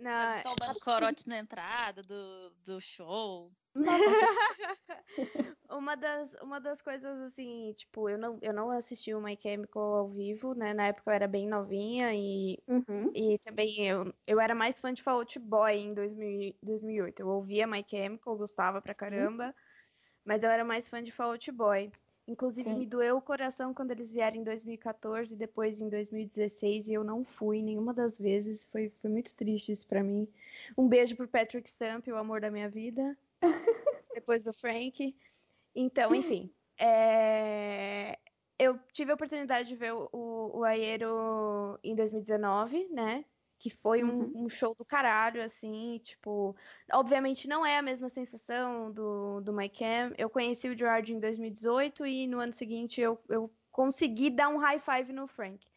Não, tomando corote na entrada do, do show. uma das, uma das coisas assim, tipo, eu não, eu não assisti o My Chemical ao vivo, né? Na época eu era bem novinha e, Uhum. e também eu, eu era mais fã de Fall Out Boy em 2000, 2008. Eu ouvia My Chemical, gostava pra caramba, mas eu era mais fã de Fall Out Boy. Inclusive, Sim. me doeu o coração quando eles vieram em 2014 e depois em 2016 e eu não fui nenhuma das vezes. Foi, foi muito triste isso pra mim. Um beijo pro Patrick Stump, o amor da minha vida. depois do Frank. Então, enfim. é, Eu tive a oportunidade de ver o, o, o Aiero em 2019, né? Que foi um, Uhum. um show do caralho, assim, tipo, obviamente não é a mesma sensação do, do My Cam. Eu conheci o Gerard em 2018 e no ano seguinte eu, eu consegui dar um high five no Frank.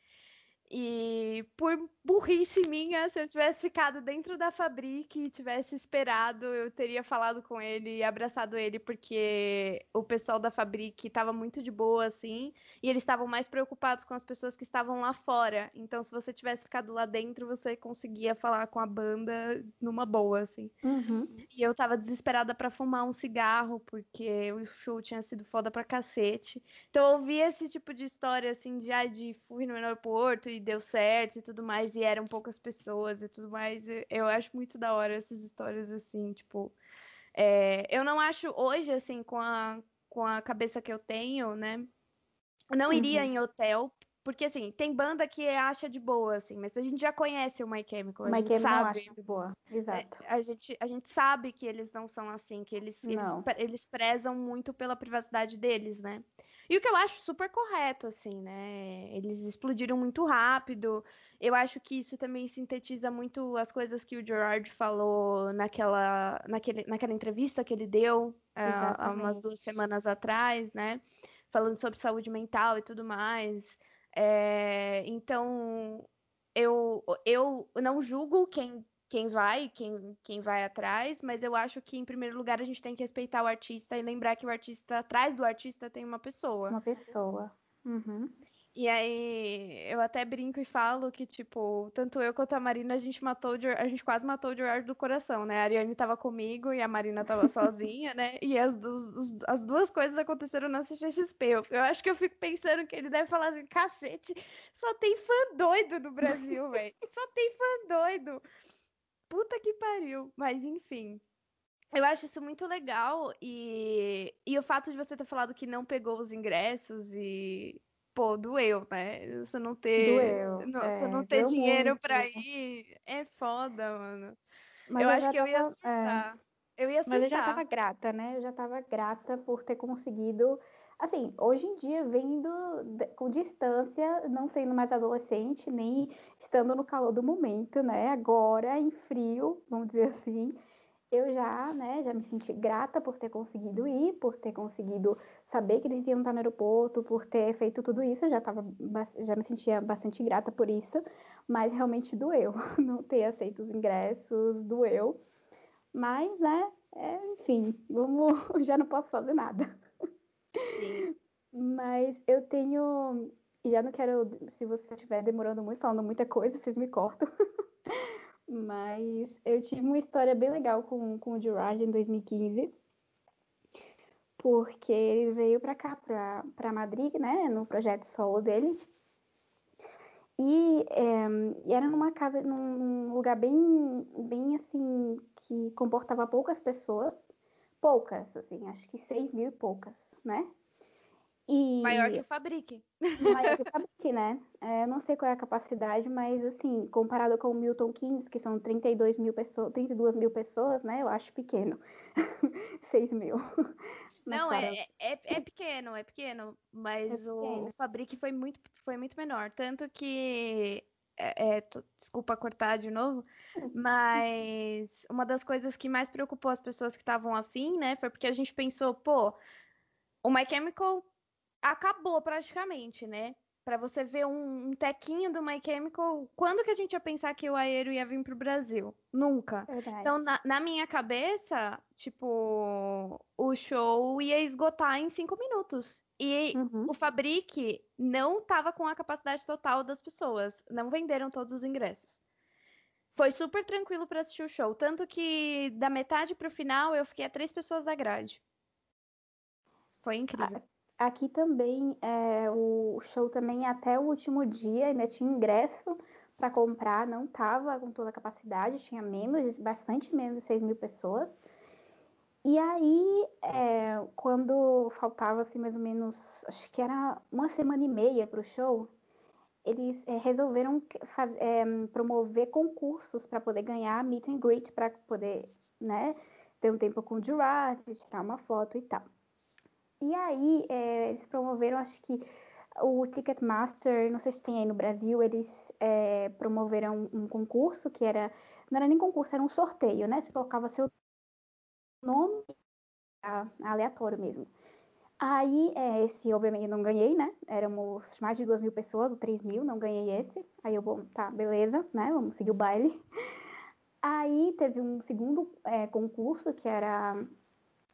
E por burrice minha, se eu tivesse ficado dentro da Fabric e tivesse esperado, eu teria falado com ele e abraçado ele, porque o pessoal da Fabric estava muito de boa, assim, e eles estavam mais preocupados com as pessoas que estavam lá fora. Então, se você tivesse ficado lá dentro, você conseguia falar com a banda numa boa, assim. Uhum. E eu tava desesperada pra fumar um cigarro, porque o show tinha sido foda pra cacete. Então eu ouvi esse tipo de história, assim, de, ah, de fui no aeroporto e deu certo e tudo mais, e eram poucas pessoas e tudo mais. Eu, acho muito da hora essas histórias, assim, tipo. é, eu não acho hoje, assim, com a, com a cabeça que eu tenho, né? Eu não iria Uhum. em hotel. Porque, assim, tem banda que acha de boa, assim, mas a gente já conhece o My Chemical, a My gente Chemical sabe acho de boa. Exato. a gente, a gente sabe que eles não são assim, que eles, eles, eles prezam muito pela privacidade deles, né? E o que eu acho super correto, assim, né? Eles explodiram muito rápido. Eu acho que isso também sintetiza muito as coisas que o Gerard falou naquela, naquele, naquela entrevista que ele deu ah, há umas duas semanas atrás, né? Falando sobre saúde mental e tudo mais. É, então, eu, eu não julgo quem, quem vai, quem, quem vai atrás, mas eu acho que, em primeiro lugar, a gente tem que respeitar o artista e lembrar que o artista, atrás do artista, tem uma pessoa. Uma pessoa. Uhum. E aí, eu até brinco e falo que, tipo, tanto eu quanto a Marina, a gente matou, a gente quase matou o Gerard do coração, né? A Ariane tava comigo e a Marina tava sozinha, né? E as, os- as duas coisas aconteceram na CXP. Eu, eu acho que eu fico pensando que ele deve falar assim, cacete, só tem fã doido no Brasil, velho. Só tem fã doido. Puta que pariu. Mas, enfim. Eu acho isso muito legal e, e o fato de você ter falado que não pegou os ingressos e, pô, doeu, né? Você não ter, Doeu, não- é, você não ter dinheiro pra muito. ir é foda, mano. Mas eu acho já que eu ia tava- é. surtar. Eu ia Mas eu já surtar. tava grata, né? Eu já tava grata por ter conseguido. Assim, hoje em dia, vendo com distância, não sendo mais adolescente, nem estando no calor do momento, né? Agora, em frio, vamos dizer assim, eu já, né, já me senti grata por ter conseguido ir, por ter conseguido saber que eles iam estar no aeroporto, por ter feito tudo isso, eu já tava, já me sentia bastante grata por isso, mas realmente doeu não ter aceito os ingressos, doeu. Mas, né, é, enfim, vamos, já não posso fazer nada. Sim. Mas eu tenho, e já não quero, se você estiver demorando muito, falando muita coisa, vocês me cortam. Mas eu tive uma história bem legal com, com o Gerard em 2015. Porque ele veio pra cá, pra Madrid, né, no projeto solo dele. E, é, e era numa casa, num, num lugar bem, bem assim, que comportava poucas pessoas. Poucas, assim, acho que seis mil e poucas, né? E Maior que o Fabrique. maior que o Fabric, né? É, eu não sei qual é a capacidade, mas assim, comparado com o Milton Keynes, que são 32 mil pessoas, 32 mil pessoas, né? Eu acho pequeno. 6 mil. Não, é, é, é pequeno, é pequeno, mas É o, pequeno. o Fabrique foi muito, foi muito menor. Tanto que, é, é, tô- desculpa cortar de novo, mas uma das coisas que mais preocupou as pessoas que estavam afim, né, foi porque a gente pensou, pô, o My Chemical acabou praticamente, né? Pra você ver um, um tequinho do My Chemical, quando que a gente ia pensar que o Aero ia vir pro Brasil? Nunca. verdade. Então, na, na minha cabeça, tipo, o show ia esgotar em cinco minutos. E Uhum. o Fabrique não tava com a capacidade total das pessoas. Não venderam todos os ingressos. Foi super tranquilo para assistir o show. Tanto que da metade pro final eu fiquei a três pessoas da grade. Foi incrível. Aqui também, é, o show também até o último dia ainda tinha ingresso para comprar, não tava com toda a capacidade, tinha menos, bastante menos de 6 mil pessoas. E aí, é, quando faltava assim, mais ou menos, acho que era uma semana e meia para o show, eles é, resolveram é, promover concursos para poder ganhar meet and greet, para poder, né, ter um tempo com o Gerard, tirar uma foto e tal. E aí, é, eles promoveram, acho que o Ticketmaster, não sei se tem aí no Brasil, eles é, promoveram um, concurso que era. Não era nem concurso, era um sorteio, né? Você colocava seu nome aleatório mesmo. Aí, é, esse, obviamente, eu não ganhei, né? Éramos mais de duas mil pessoas, ou três mil, não ganhei esse. Aí eu, bom, tá, beleza, né? Vamos seguir o baile. Aí teve um segundo é, concurso, que era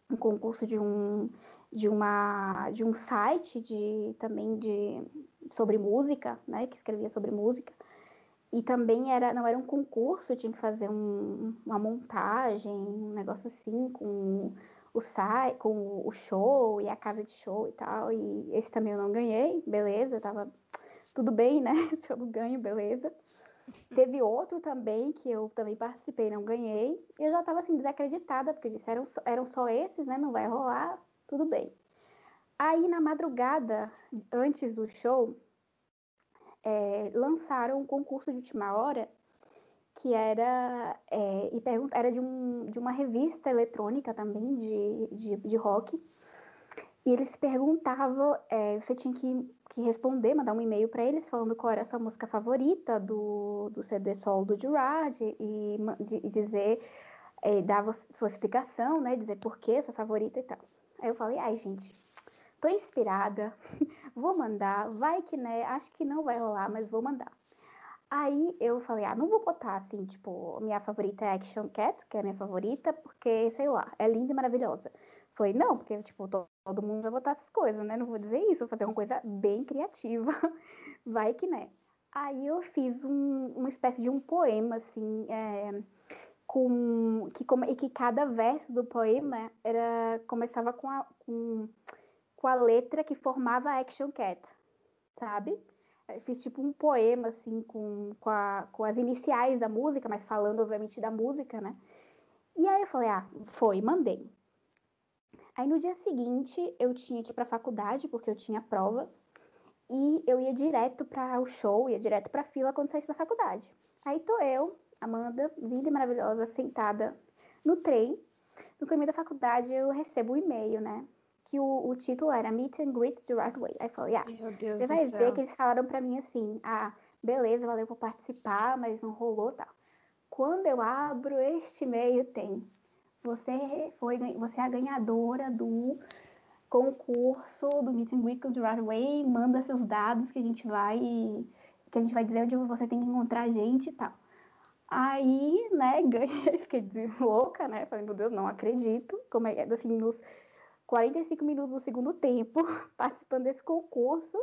um concurso de um, de uma, de um site de, também de, sobre música, né? Que escrevia sobre música. E também era, não era um concurso, tinha que fazer um- uma montagem, um negócio assim, com o site, com o show e a casa de show e tal. E esse também eu não ganhei, beleza, tava tudo bem, né? Se eu não ganho, beleza. Teve outro também que eu também participei, não ganhei. E eu já tava assim, desacreditada, porque eu disse, eram só, eram só esses, né? Não vai rolar, tudo bem. Aí na madrugada, antes do show, é, lançaram um concurso de última hora que era, é, e era de, um, de uma revista eletrônica também de, de, de rock. E eles perguntavam, é, você tinha que, que responder, mandar um e-mail para eles falando qual era a sua música favorita do, do CD solo do Gerard e, e dizer, é, dava sua explicação, né? Dizer por que sua favorita e tal. Aí eu falei, ai gente, tô inspirada, vou mandar, vai que né, acho que não vai rolar, mas vou mandar. Aí eu falei, ah, não vou botar assim, tipo, minha favorita é Action Cat, que é a minha favorita, porque, sei lá, é linda e maravilhosa. Falei, não, porque, tipo, to- todo mundo vai botar essas coisas, né? Não vou dizer isso, vou fazer uma coisa bem criativa. Vai que né. Aí eu fiz um- uma espécie de um poema, assim, é, com, que, e que cada verso do poema era, começava com a, com, com a letra que formava a Action Cat, sabe? Eu fiz tipo um poema, assim, com, com, a- com as iniciais da música, mas falando, obviamente, da música, né? E aí eu falei, ah, foi, mandei. Aí no dia seguinte eu tinha que ir pra faculdade, porque eu tinha prova, e eu ia direto para o show, ia direto pra fila quando saísse da faculdade. Aí tô eu, Amanda, linda e maravilhosa, sentada no trem. No caminho da faculdade eu recebo um e-mail, né? Que o, o título era Meet and Greet the Right Way. Aí eu falei, ah, você vai céu. ver que eles falaram pra mim assim, ah, beleza, valeu por participar, mas não rolou tal. Quando eu abro este e-mail tem, você foi, você é a ganhadora do concurso do Meet and Greet do Broadway, manda seus dados que a gente vai, que a gente vai dizer onde você tem que encontrar a gente e tal. Aí, né, ganhei, fiquei louca, né, falei, meu Deus, não acredito, como é, assim, nos 45 minutos do segundo tempo, participando desse concurso,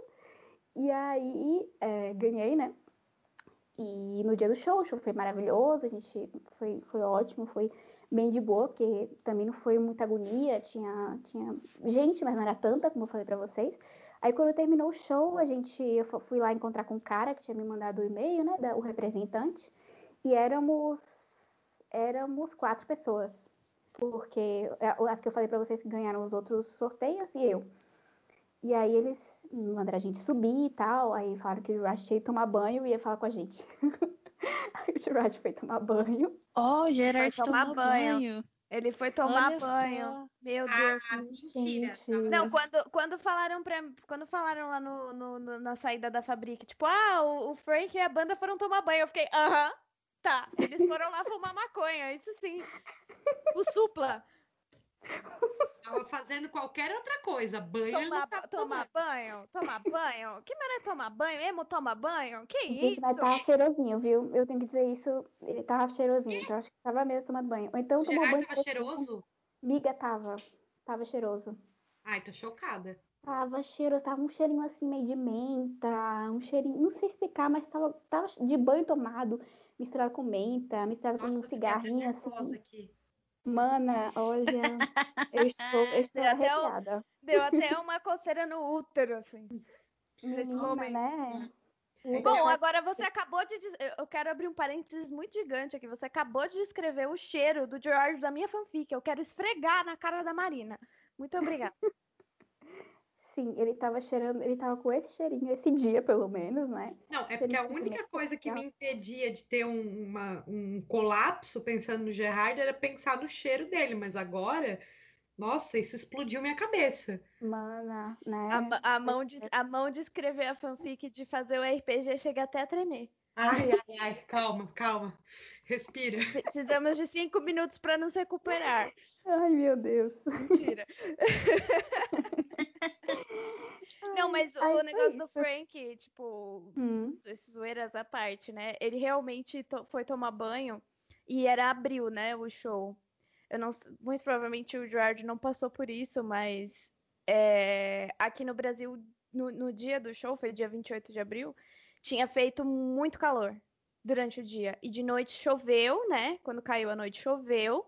e aí é, ganhei, né? E no dia do show, o show foi maravilhoso, a gente foi, foi ótimo, foi bem de boa, porque também não foi muita agonia, tinha, tinha gente, mas não era tanta, como eu falei pra vocês. Aí quando terminou o show, a gente, eu fu- fui lá encontrar com o cara que tinha me mandado o e-mail, né, da- o representante, e éramos, éramos quatro pessoas, porque é, as que eu falei pra vocês que ganharam os outros sorteios e eu. E aí eles mandaram a gente subir e tal, aí falaram que o Gerard tinha ido tomar banho e ia falar com a gente. aí o Gerard foi tomar banho. Ó, o Gerard Foi tomar tomou banho. banho. Ele foi tomar Olha banho. só. Meu Deus. Ah, mentira. gente. Não, quando, quando falaram pra quando falaram lá no, no- no- na saída da Fabric, tipo, ah, o, o Frank e a banda foram tomar banho. Eu fiquei, aham, tá. Eles foram lá fumar maconha, isso sim. O supla. Tava fazendo qualquer outra coisa. Banho Tomar, tava tomar banho, tomar banho. Que mané tomar banho? Emo toma banho? Que Gente, isso? mas tava cheirosinho, viu? Eu tenho que dizer isso. Ele tava cheirosinho, então acho que tava mesmo tomando banho. Ou então O tomou banho. tava cheiroso? Miga tava. Tava cheiroso. Ai, tô chocada. Tava cheiro, tava um cheirinho assim meio de menta, um cheirinho, não sei explicar, mas tava, tava de banho tomado, misturado com menta, misturado com Nossa, um fiquei até cigarrinho assim. aqui. Mana, olha, eu estou, eu estou Deu até um- arrepiada. Deu até uma coceira no útero, assim. nesse Menina, momento. né? E Bom, agora você acabou de. eu- quero abrir um parênteses muito gigante aqui. Você acabou de descrever o cheiro do Gerard da minha fanfic. Eu quero esfregar na cara da Marina. Muito obrigada. Sim, ele tava cheirando, ele tava com esse cheirinho esse dia, pelo menos, né? Não, é porque a única coisa que me impedia de ter um, uma- um colapso pensando no Gerard era pensar no cheiro dele, mas agora, nossa, isso explodiu minha cabeça. Mana, né? A, a mão de, a mão de escrever a fanfic de fazer o RPG chega até a tremer. Ai, ai, ai, calma, calma. Respira. Precisamos de cinco minutos para nos recuperar. Ai, meu Deus. Mentira. Não, mas Ai, o negócio do. Frank, tipo, Hum, esses zoeiras à parte, né? Ele realmente to- foi tomar banho e era abril, né? O show. Eu não, muito provavelmente o Gerard não passou por isso, mas é, aqui no Brasil, no, no dia do show, foi dia 28 de abril, tinha feito muito calor durante o dia. E de noite choveu, né? Quando caiu a noite, choveu.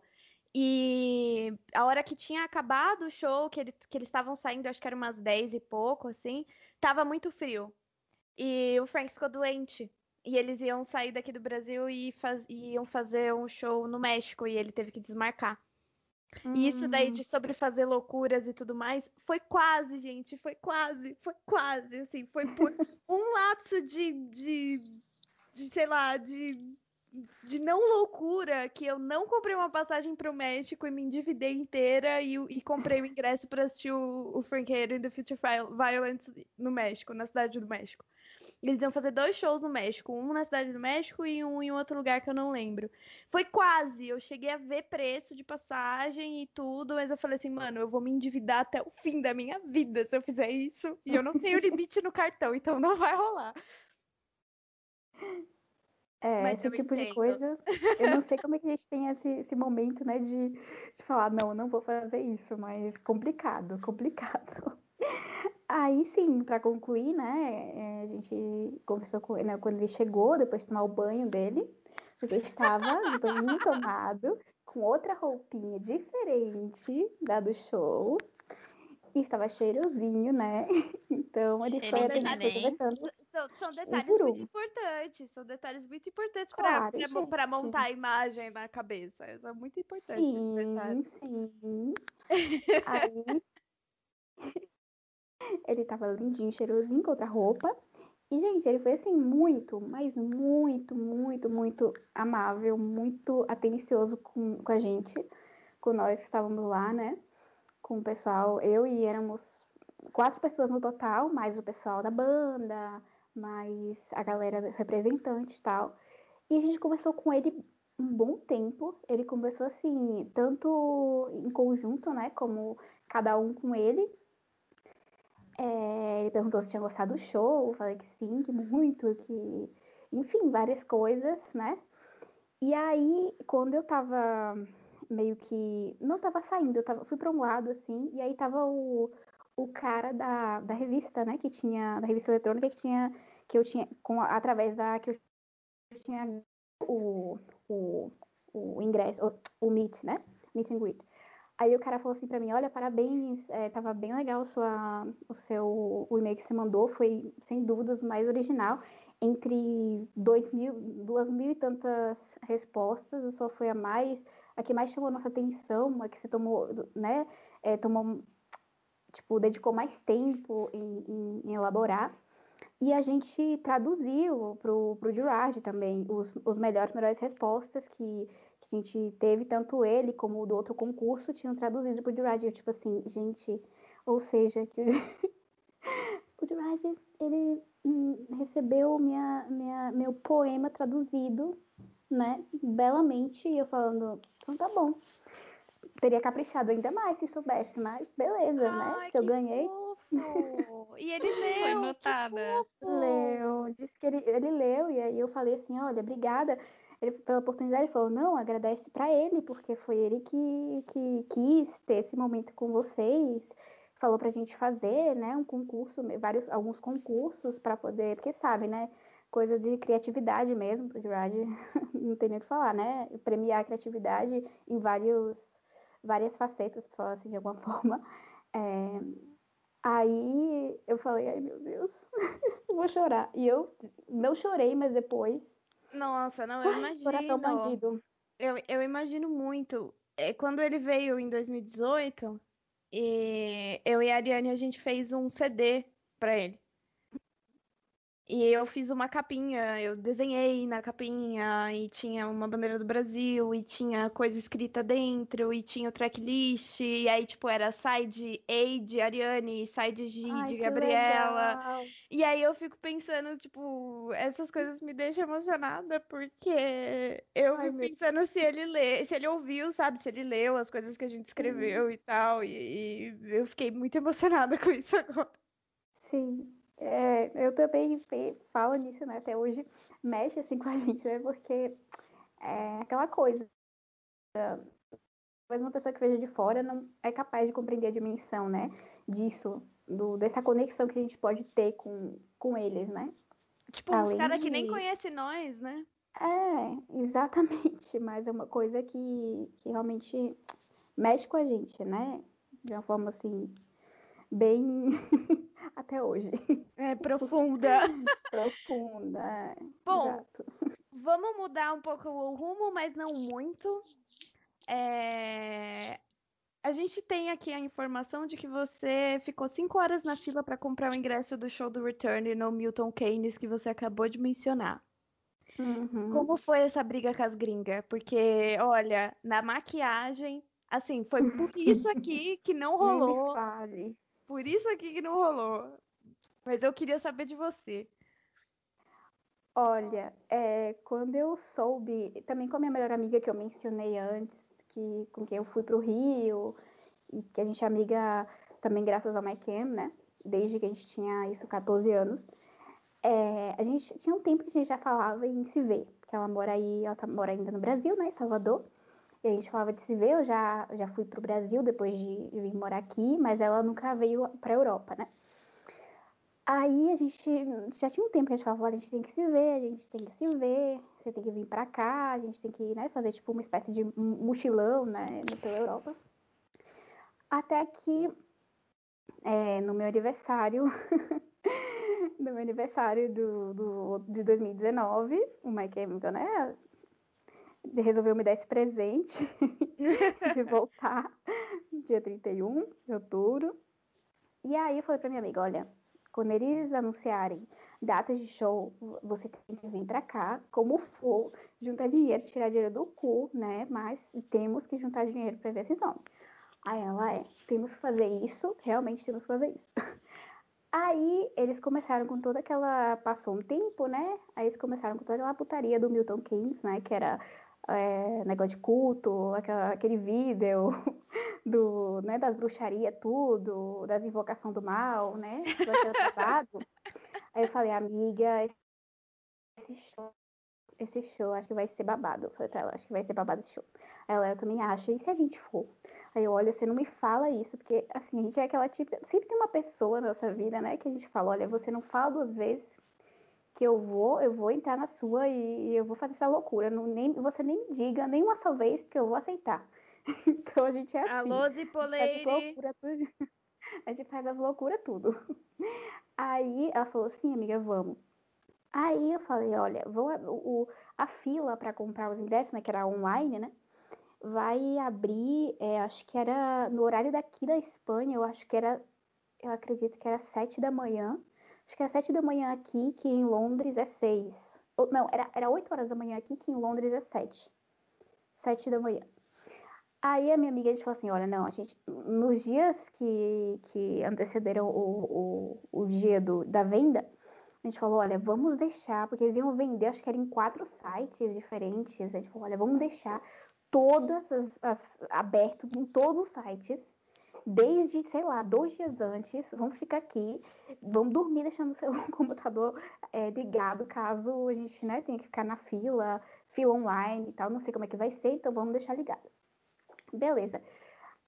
E a hora que tinha acabado o show, que, ele- que eles estavam saindo, acho que era umas 10 e pouco, assim, tava muito frio. E o Frank ficou doente. E eles iam sair daqui do Brasil e faz- iam fazer um show no México e ele teve que desmarcar. E isso daí hum. de sobre fazer loucuras e tudo mais, foi quase, gente, foi quase, foi quase, assim, foi por um lapso de, de, de sei lá, de, de não loucura que eu não comprei uma passagem para o México e me endividei inteira e, e comprei o ingresso para assistir o, o Frank and the Future Viol- Violence no México, na cidade do México. Eles iam fazer dois shows no México, um na cidade do México e um em outro lugar que eu não lembro. Foi quase, eu cheguei a ver preço de passagem e tudo, mas eu falei assim, mano, eu vou me endividar até o fim da minha vida se eu fizer isso, e eu não tenho limite no cartão, então não vai rolar. É, Mas esse tipo de entendo. coisa, eu não sei como é que a gente tem esse, esse momento, né, de, de falar, não, não vou fazer isso, mas complicado, complicado. Aí sim, pra concluir, né, é, a gente conversou com ele, né, quando ele chegou, depois de tomar o banho dele, ele estava de banho tomado, com outra roupinha diferente da do show, e estava cheirosinho, né, então ele foi de até neném. conversando São, são detalhes muito importantes, são detalhes muito importantes Claro, para montar a imagem na cabeça. São muito importantes esses Sim, detalhes. sim. Aí ele tava lindinho, cheirosinho com outra roupa. E, gente, ele foi assim, muito, mas muito, muito, muito amável, muito atencioso com, com a gente, com nós que estávamos lá, né? Com o pessoal, eu e éramos quatro pessoas no total, mais o pessoal da banda, mais a galera representante e tal. E a gente conversou com ele um bom tempo. Ele conversou assim, tanto em conjunto, né? Como cada um com ele. É, ele perguntou se tinha gostado do show, eu falei que sim, que muito, que. Enfim, várias coisas, né? E aí, quando eu tava meio que. Não tava saindo, eu tava, fui pra um lado, assim, e aí tava o, o cara da, da revista, né? Que tinha. Da revista eletrônica que tinha. Que eu tinha. Com, através da. Que eu tinha o, o, o ingresso, o, o meet, né? Meet and greet. Aí o cara falou assim pra mim, olha, parabéns, é, tava bem legal sua, o seu o e-mail que você mandou, foi sem dúvidas mais original. Entre dois mil, duas mil e tantas respostas, a sua foi a mais, a que mais chamou a nossa atenção, a que você tomou, né, é, tomou, tipo, dedicou mais tempo em, em, em elaborar. E a gente traduziu pro, pro Gerard também os, os melhores, melhores respostas que, que a gente teve, tanto ele como o do outro concurso, tinham traduzido pro Gerard. Eu, tipo assim, gente, ou seja, que o Gerard, ele recebeu minha, minha, meu poema traduzido, né, belamente, e eu falando, então tá bom. Teria caprichado ainda mais se soubesse, mas beleza, né? Ai, eu que ganhei, fofo! E ele leu, Foi notada. leu, disse que ele, ele leu, e aí eu falei assim, olha, obrigada ele, pela oportunidade. Ele falou, não, agradece pra ele, porque foi ele que, que quis ter esse momento com vocês. Falou pra gente fazer, né, um concurso, vários, alguns concursos pra poder, porque sabe, né, coisa de criatividade mesmo, pro Gerard não tem nem o que falar, né, premiar a criatividade em vários, várias facetas, pra falar assim, de alguma forma. É, Aí eu falei, ai meu Deus, eu vou chorar. E eu não chorei, mas depois, Nossa, não, eu coração imagino. bandido. Eu, eu imagino muito. É, quando ele veio em 2018, e eu e a Ariane a gente fez um CD pra ele. E eu fiz uma capinha, eu desenhei na capinha e tinha uma bandeira do Brasil e tinha coisa escrita dentro e tinha o tracklist e aí tipo era side A de Ariane, side G Ai, de Gabriela. legal. E aí eu fico pensando, tipo, essas coisas me deixam emocionada porque eu Ai, fico meu pensando se ele lê, se ele ouviu, sabe, se ele leu as coisas que a gente escreveu e tal e, e eu fiquei muito emocionada com isso agora. Sim, é, eu também falo nisso, né? Até hoje mexe assim com a gente, né? Porque é aquela coisa. Talvez uma pessoa que veja de fora não é capaz de compreender a dimensão, né? Disso, do, dessa conexão que a gente pode ter com, com eles, né? Tipo, uns Além caras que nem de- conhecem nós, né? É, exatamente, mas é uma coisa que, que realmente mexe com a gente, né? De uma forma assim, bem até hoje. É profunda. Profunda. é, Bom, exato. Vamos mudar um pouco o rumo, mas não muito. É, A gente tem aqui a informação de que você ficou cinco horas na fila para comprar o ingresso do show do Return no Milton Keynes que você acabou de mencionar. Uhum. Como foi essa briga com as gringas? Porque, olha, na maquiagem, assim, foi por isso aqui que não Nem me rolou. fale. Por isso aqui que não rolou. Mas eu queria saber de você. Olha, é, quando eu soube, também com a minha melhor amiga que eu mencionei antes, que, com quem eu fui pro Rio, e que a gente é amiga também graças ao MyCam, né? Desde que a gente tinha isso, 14 anos. É, a gente tinha um tempo que a gente já falava em se ver, porque ela mora aí, ela tá, mora ainda no Brasil, né, em Salvador. E a gente falava de se ver, eu já, já fui pro Brasil depois de, vir morar aqui, mas ela nunca veio pra Europa, né? Aí a gente já tinha um tempo que a gente falava, a gente tem que se ver, a gente tem que se ver, você tem que vir pra cá, a gente tem que né, fazer tipo uma espécie de mo- mochilão, né, pela Europa. Até que é, no meu aniversário, no meu aniversário do, do, de 2019, o My Chemical, né, resolveu me dar esse presente de voltar dia 31 de outubro. E aí eu falei pra minha amiga, olha, quando eles anunciarem datas de show, você tem que vir pra cá, como for, juntar dinheiro, tirar dinheiro do cu, né? Mas temos que juntar dinheiro pra ver esses homens. Aí ela é, temos que fazer isso, realmente temos que fazer isso. Aí eles começaram com toda aquela. Passou um tempo, né? Aí eles começaram com toda aquela putaria do Milton Keynes, né? Que era é, negócio de culto, aquela, aquele vídeo do, né, das bruxarias, tudo, das invocação do mal, né? Do. Aí eu falei, amiga, esse show, esse show acho que vai ser babado. Eu falei pra ela, acho que vai ser babado esse show. Aí ela, eu também acho, e se a gente for? Aí eu, olha, você não me fala isso, porque assim, a gente é aquela tipo. Sempre tem uma pessoa na nossa vida, né, que a gente fala, olha, você não fala duas vezes que eu vou, eu vou entrar na sua e, e eu vou fazer essa loucura. Não, nem, você nem me diga nem uma só vez que eu vou aceitar. então a gente é assim. Alô, Zipoleire. loucuras tudo. A gente faz as loucuras tudo. Aí ela falou assim, amiga, vamos. Aí eu falei, olha, vou, o- a fila para comprar os ingressos, né, que era online, né, vai abrir, é, acho que era no horário daqui da Espanha, eu acho que era, eu acredito que era sete da manhã. Acho que era sete da manhã aqui, que em Londres é seis. Ou, não, era, era oito horas da manhã aqui, que em Londres é sete. Sete da manhã. Aí a minha amiga falou assim, olha, não, a gente, nos dias que, que antecederam o, o, o dia do, da venda, a gente falou, olha, vamos deixar, porque eles iam vender, acho que era em quatro sites diferentes. A gente falou, olha, vamos deixar todas as, as abertos em todos os sites, desde, sei lá, dois dias antes. Vamos ficar aqui, vamos dormir deixando o seu computador é, ligado, caso a gente né, tenha que ficar na fila, fila online e tal. Não sei como é que vai ser, então vamos deixar ligado. Beleza.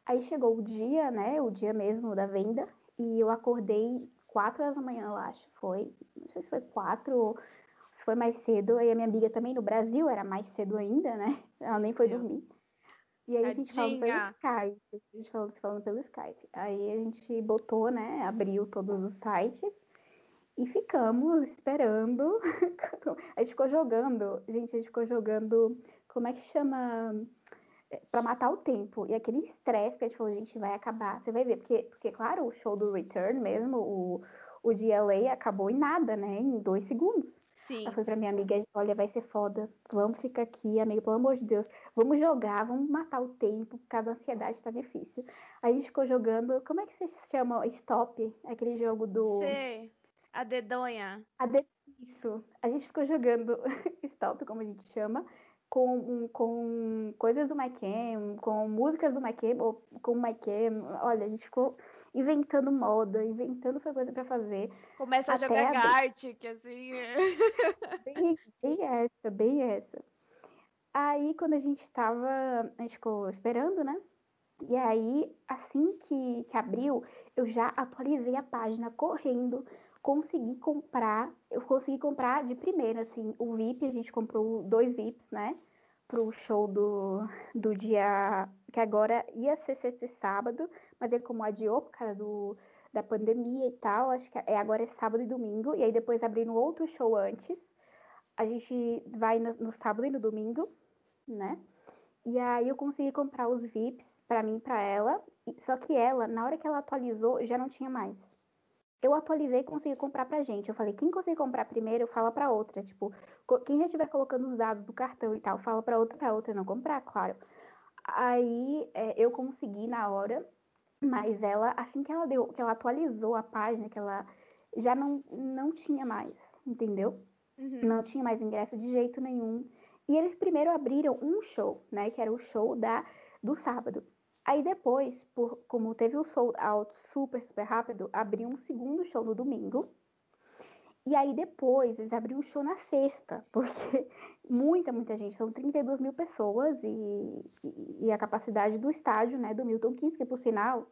Aí chegou o dia, né? O dia mesmo da venda. E eu acordei quatro horas da manhã, eu acho. Foi. Não sei se foi quatro ou se foi mais cedo. Aí a minha amiga também no Brasil era mais cedo ainda, né? Ela nem foi dormir. E aí a gente falando pelo Tadinha. Skype. A gente falando, falando pelo Skype. Aí a gente botou, né? Abriu todos os sites. E ficamos esperando. A gente ficou jogando. Gente, a gente ficou jogando. Como é que chama? Pra matar o tempo. E aquele estresse que a gente falou, gente, vai acabar. Você vai ver, porque, porque claro, o show do Return mesmo, o, o de LA acabou em nada, né? Em dois segundos. Sim. Eu falei pra minha amiga, olha, vai ser foda. Vamos ficar aqui, amiga, pelo amor de Deus. Vamos jogar, vamos matar o tempo, por causa da ansiedade tá difícil. Aí a gente ficou jogando, como é que vocês chamam? Stop, aquele jogo do... Sei. A dedonha. A de... Isso. A gente ficou jogando Stop, como a gente chama, com, com coisas do MyCam, com músicas do MyCam, ou com o MyCam. Olha, a gente ficou inventando moda, inventando coisa pra fazer. Começa a jogar Gartic, assim. Bem, bem essa, bem essa. Aí, quando a gente tava, a gente ficou esperando, né? E aí, assim que, que abriu, eu já atualizei a página correndo, consegui comprar, eu consegui comprar de primeira, assim, o VIP, a gente comprou dois VIPs, né? Pro show do, do dia, que agora ia ser sexta e sábado, mas aí como adiou por causa do, da pandemia e tal, acho que é, agora é sábado e domingo, e aí depois abriram outro show antes, a gente vai no, no sábado e no domingo, né? E aí eu consegui comprar os VIPs pra mim e pra ela. Só que ela, na hora que ela atualizou, já não tinha mais. Eu atualizei e consegui comprar pra gente. Eu falei, quem conseguir comprar primeiro, fala pra outra. Tipo, quem já estiver colocando os dados do cartão e tal, fala pra outra, pra outra não comprar, claro. Aí é, eu consegui na hora, mas ela, assim que ela deu, que ela atualizou a página, que ela já não, não tinha mais, entendeu? Uhum. não tinha mais ingresso de jeito nenhum. E eles primeiro abriram um show, né, que era o show da do sábado. Aí depois, por, como teve o sold out super, super rápido, abriu um segundo show no domingo. E aí depois eles abriram um show na sexta, porque muita, muita gente, são 32 mil pessoas e, e, e a capacidade do estádio, né, do Milton Keynes, que por sinal,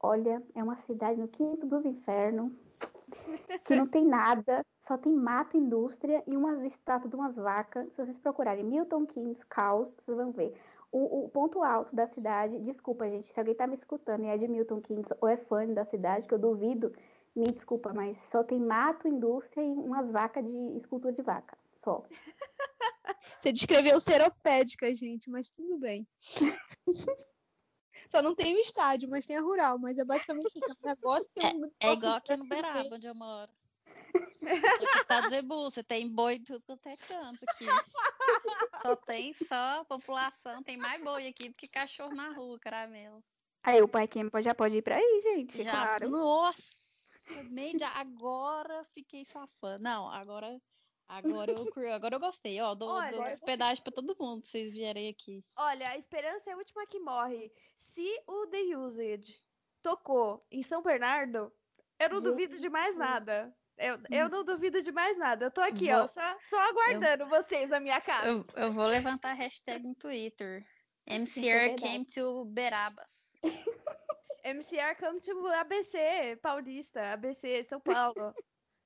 olha, é uma cidade no quinto dos infernos, que não tem nada, só tem mato, indústria e umas estátuas de umas vacas. Se vocês procurarem Milton Keynes Caos, vocês vão ver. O, o ponto alto da cidade, desculpa, gente, se alguém tá me escutando e é de Milton Keynes ou é fã da cidade, que eu duvido, me desculpa, mas só tem mato, indústria e umas vacas de escultura de vaca. Só. Você descreveu seropédica, gente, mas tudo bem. Só não tem o estádio, mas tem a rural. Mas é basicamente isso. É um negócio que É posso igual aqui no. Beraba, onde eu moro. Tá Zebu, você tem boi tudo quanto é canto aqui. Só tem só população, tem mais boi aqui do que cachorro na rua, caramelo. Aí o pai Kim já pode ir pra aí, gente, Já, claro. nossa, média, agora fiquei sua fã. Não, agora, agora eu, agora eu gostei, ó, dou, Olha, dou eu vou- hospedagem pra todo mundo, se vocês vierem aqui. Olha, a esperança é a última que morre. Se o The Usage tocou em São Bernardo, eu não duvido de mais nada. Eu, eu não duvido de mais nada. Eu tô aqui, ó, Vou- só, só aguardando vocês na minha casa. Eu, eu vou levantar a hashtag no Twitter. MCR verdade. came to Berabas. MCR come to ABC, Paulista, ABC, São Paulo.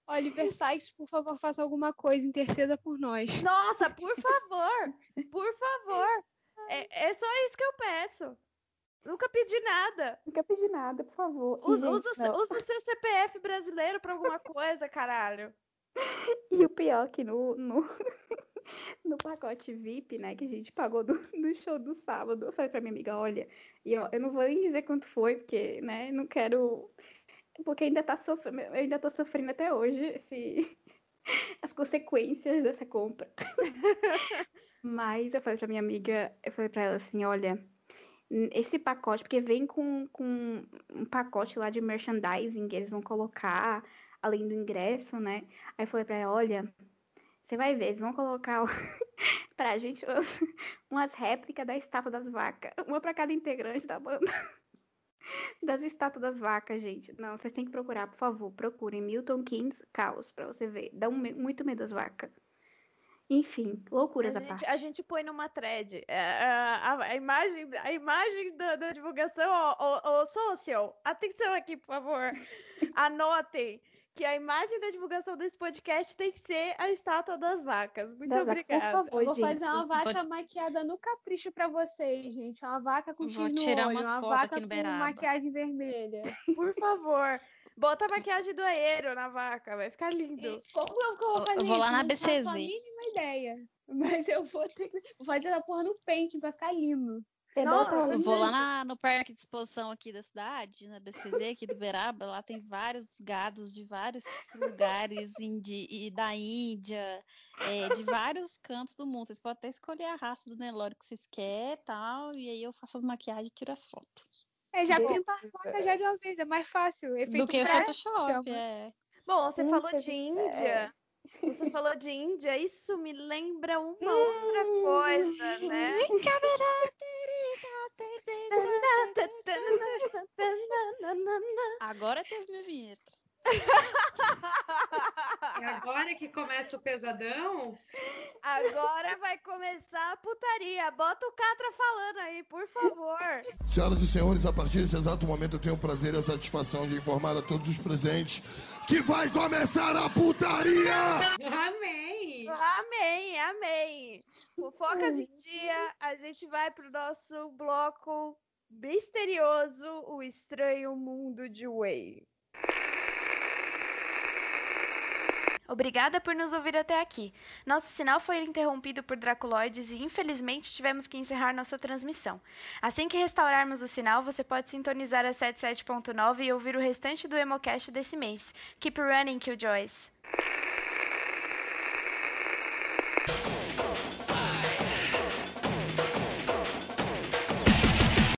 Oliver Sykes, por favor, faça alguma coisa, interceda por nós. Nossa, por favor, por favor. É, é só isso que eu peço. Nunca pedi nada. Nunca pedi nada, por favor. Usa, gente, usa, usa o seu CPF brasileiro pra alguma coisa, caralho. E o pior que no, no, no pacote VIP, né, que a gente pagou do, do show do sábado, eu falei pra minha amiga, olha, e ó, eu não vou nem dizer quanto foi, porque, né, não quero. Porque ainda tá sofrendo, eu ainda tô sofrendo até hoje esse, as consequências dessa compra. Mas eu falei pra minha amiga, eu falei pra ela assim, olha, esse pacote, porque vem com, com um pacote lá de merchandising que eles vão colocar, além do ingresso, né? Aí eu falei pra ela, olha, você vai ver, eles vão colocar pra gente umas, umas réplicas da estátua das vacas. Uma pra cada integrante da banda. Das estátuas das vacas, gente. Não, vocês têm que procurar, por favor. Procurem Milton Keynes Caos pra você ver. Dá um, muito medo das vacas. Enfim, loucuras A à gente, parte. a gente põe numa thread. É, a, a- a imagem, a imagem da, da divulgação, ó, social, atenção aqui, por favor. Anotem que a imagem da divulgação desse podcast tem que ser a estátua das vacas. Muito Das vacas, por obrigada. favor, Eu vou gente. fazer uma vaca Pode- maquiada no capricho pra vocês, gente. Uma vaca com Vou X no tirar olho, umas uma fotos vaca aqui no com maquiagem vermelha. Por favor. Bota a maquiagem do aero na vaca, vai ficar lindo. E como eu, que eu vou Eu- fazer eu vou lá na Não BCZ. mínima ideia. Mas eu vou ter que vou fazer a porra no pente pra ficar lindo. Não, Eu vou lá na- no parque de exposição aqui da cidade, na BCZ aqui do Beraba, lá tem vários gados de vários lugares indi- e da Índia, é, de vários cantos do mundo. Vocês podem até escolher a raça do Nelore que vocês querem e tal, e aí eu faço as maquiagens e tiro as fotos. É, já Bom, pinta a placa já de uma vez, é mais fácil. Efeito Do que prático, Photoshop, chama. é. Bom, você falou de Índia. Você falou de Índia, isso me lembra uma outra coisa, né? Agora teve minha vinheta. E agora que começa o pesadão, Agora vai começar a putaria. Bota o Catra falando aí, por favor. Senhoras e senhores, a partir desse exato momento eu tenho o prazer e a satisfação de informar a todos os presentes que vai começar a putaria! amém! Amém, amém. Fofocas em dia, a gente vai pro nosso bloco misterioso, o estranho mundo de Way. Obrigada por nos ouvir até aqui. Nosso sinal foi interrompido por draculoides e infelizmente tivemos que encerrar nossa transmissão. Assim que restaurarmos o sinal, você pode sintonizar a 77.9 e ouvir o restante do Emocast desse mês. Keep running, Killjoys!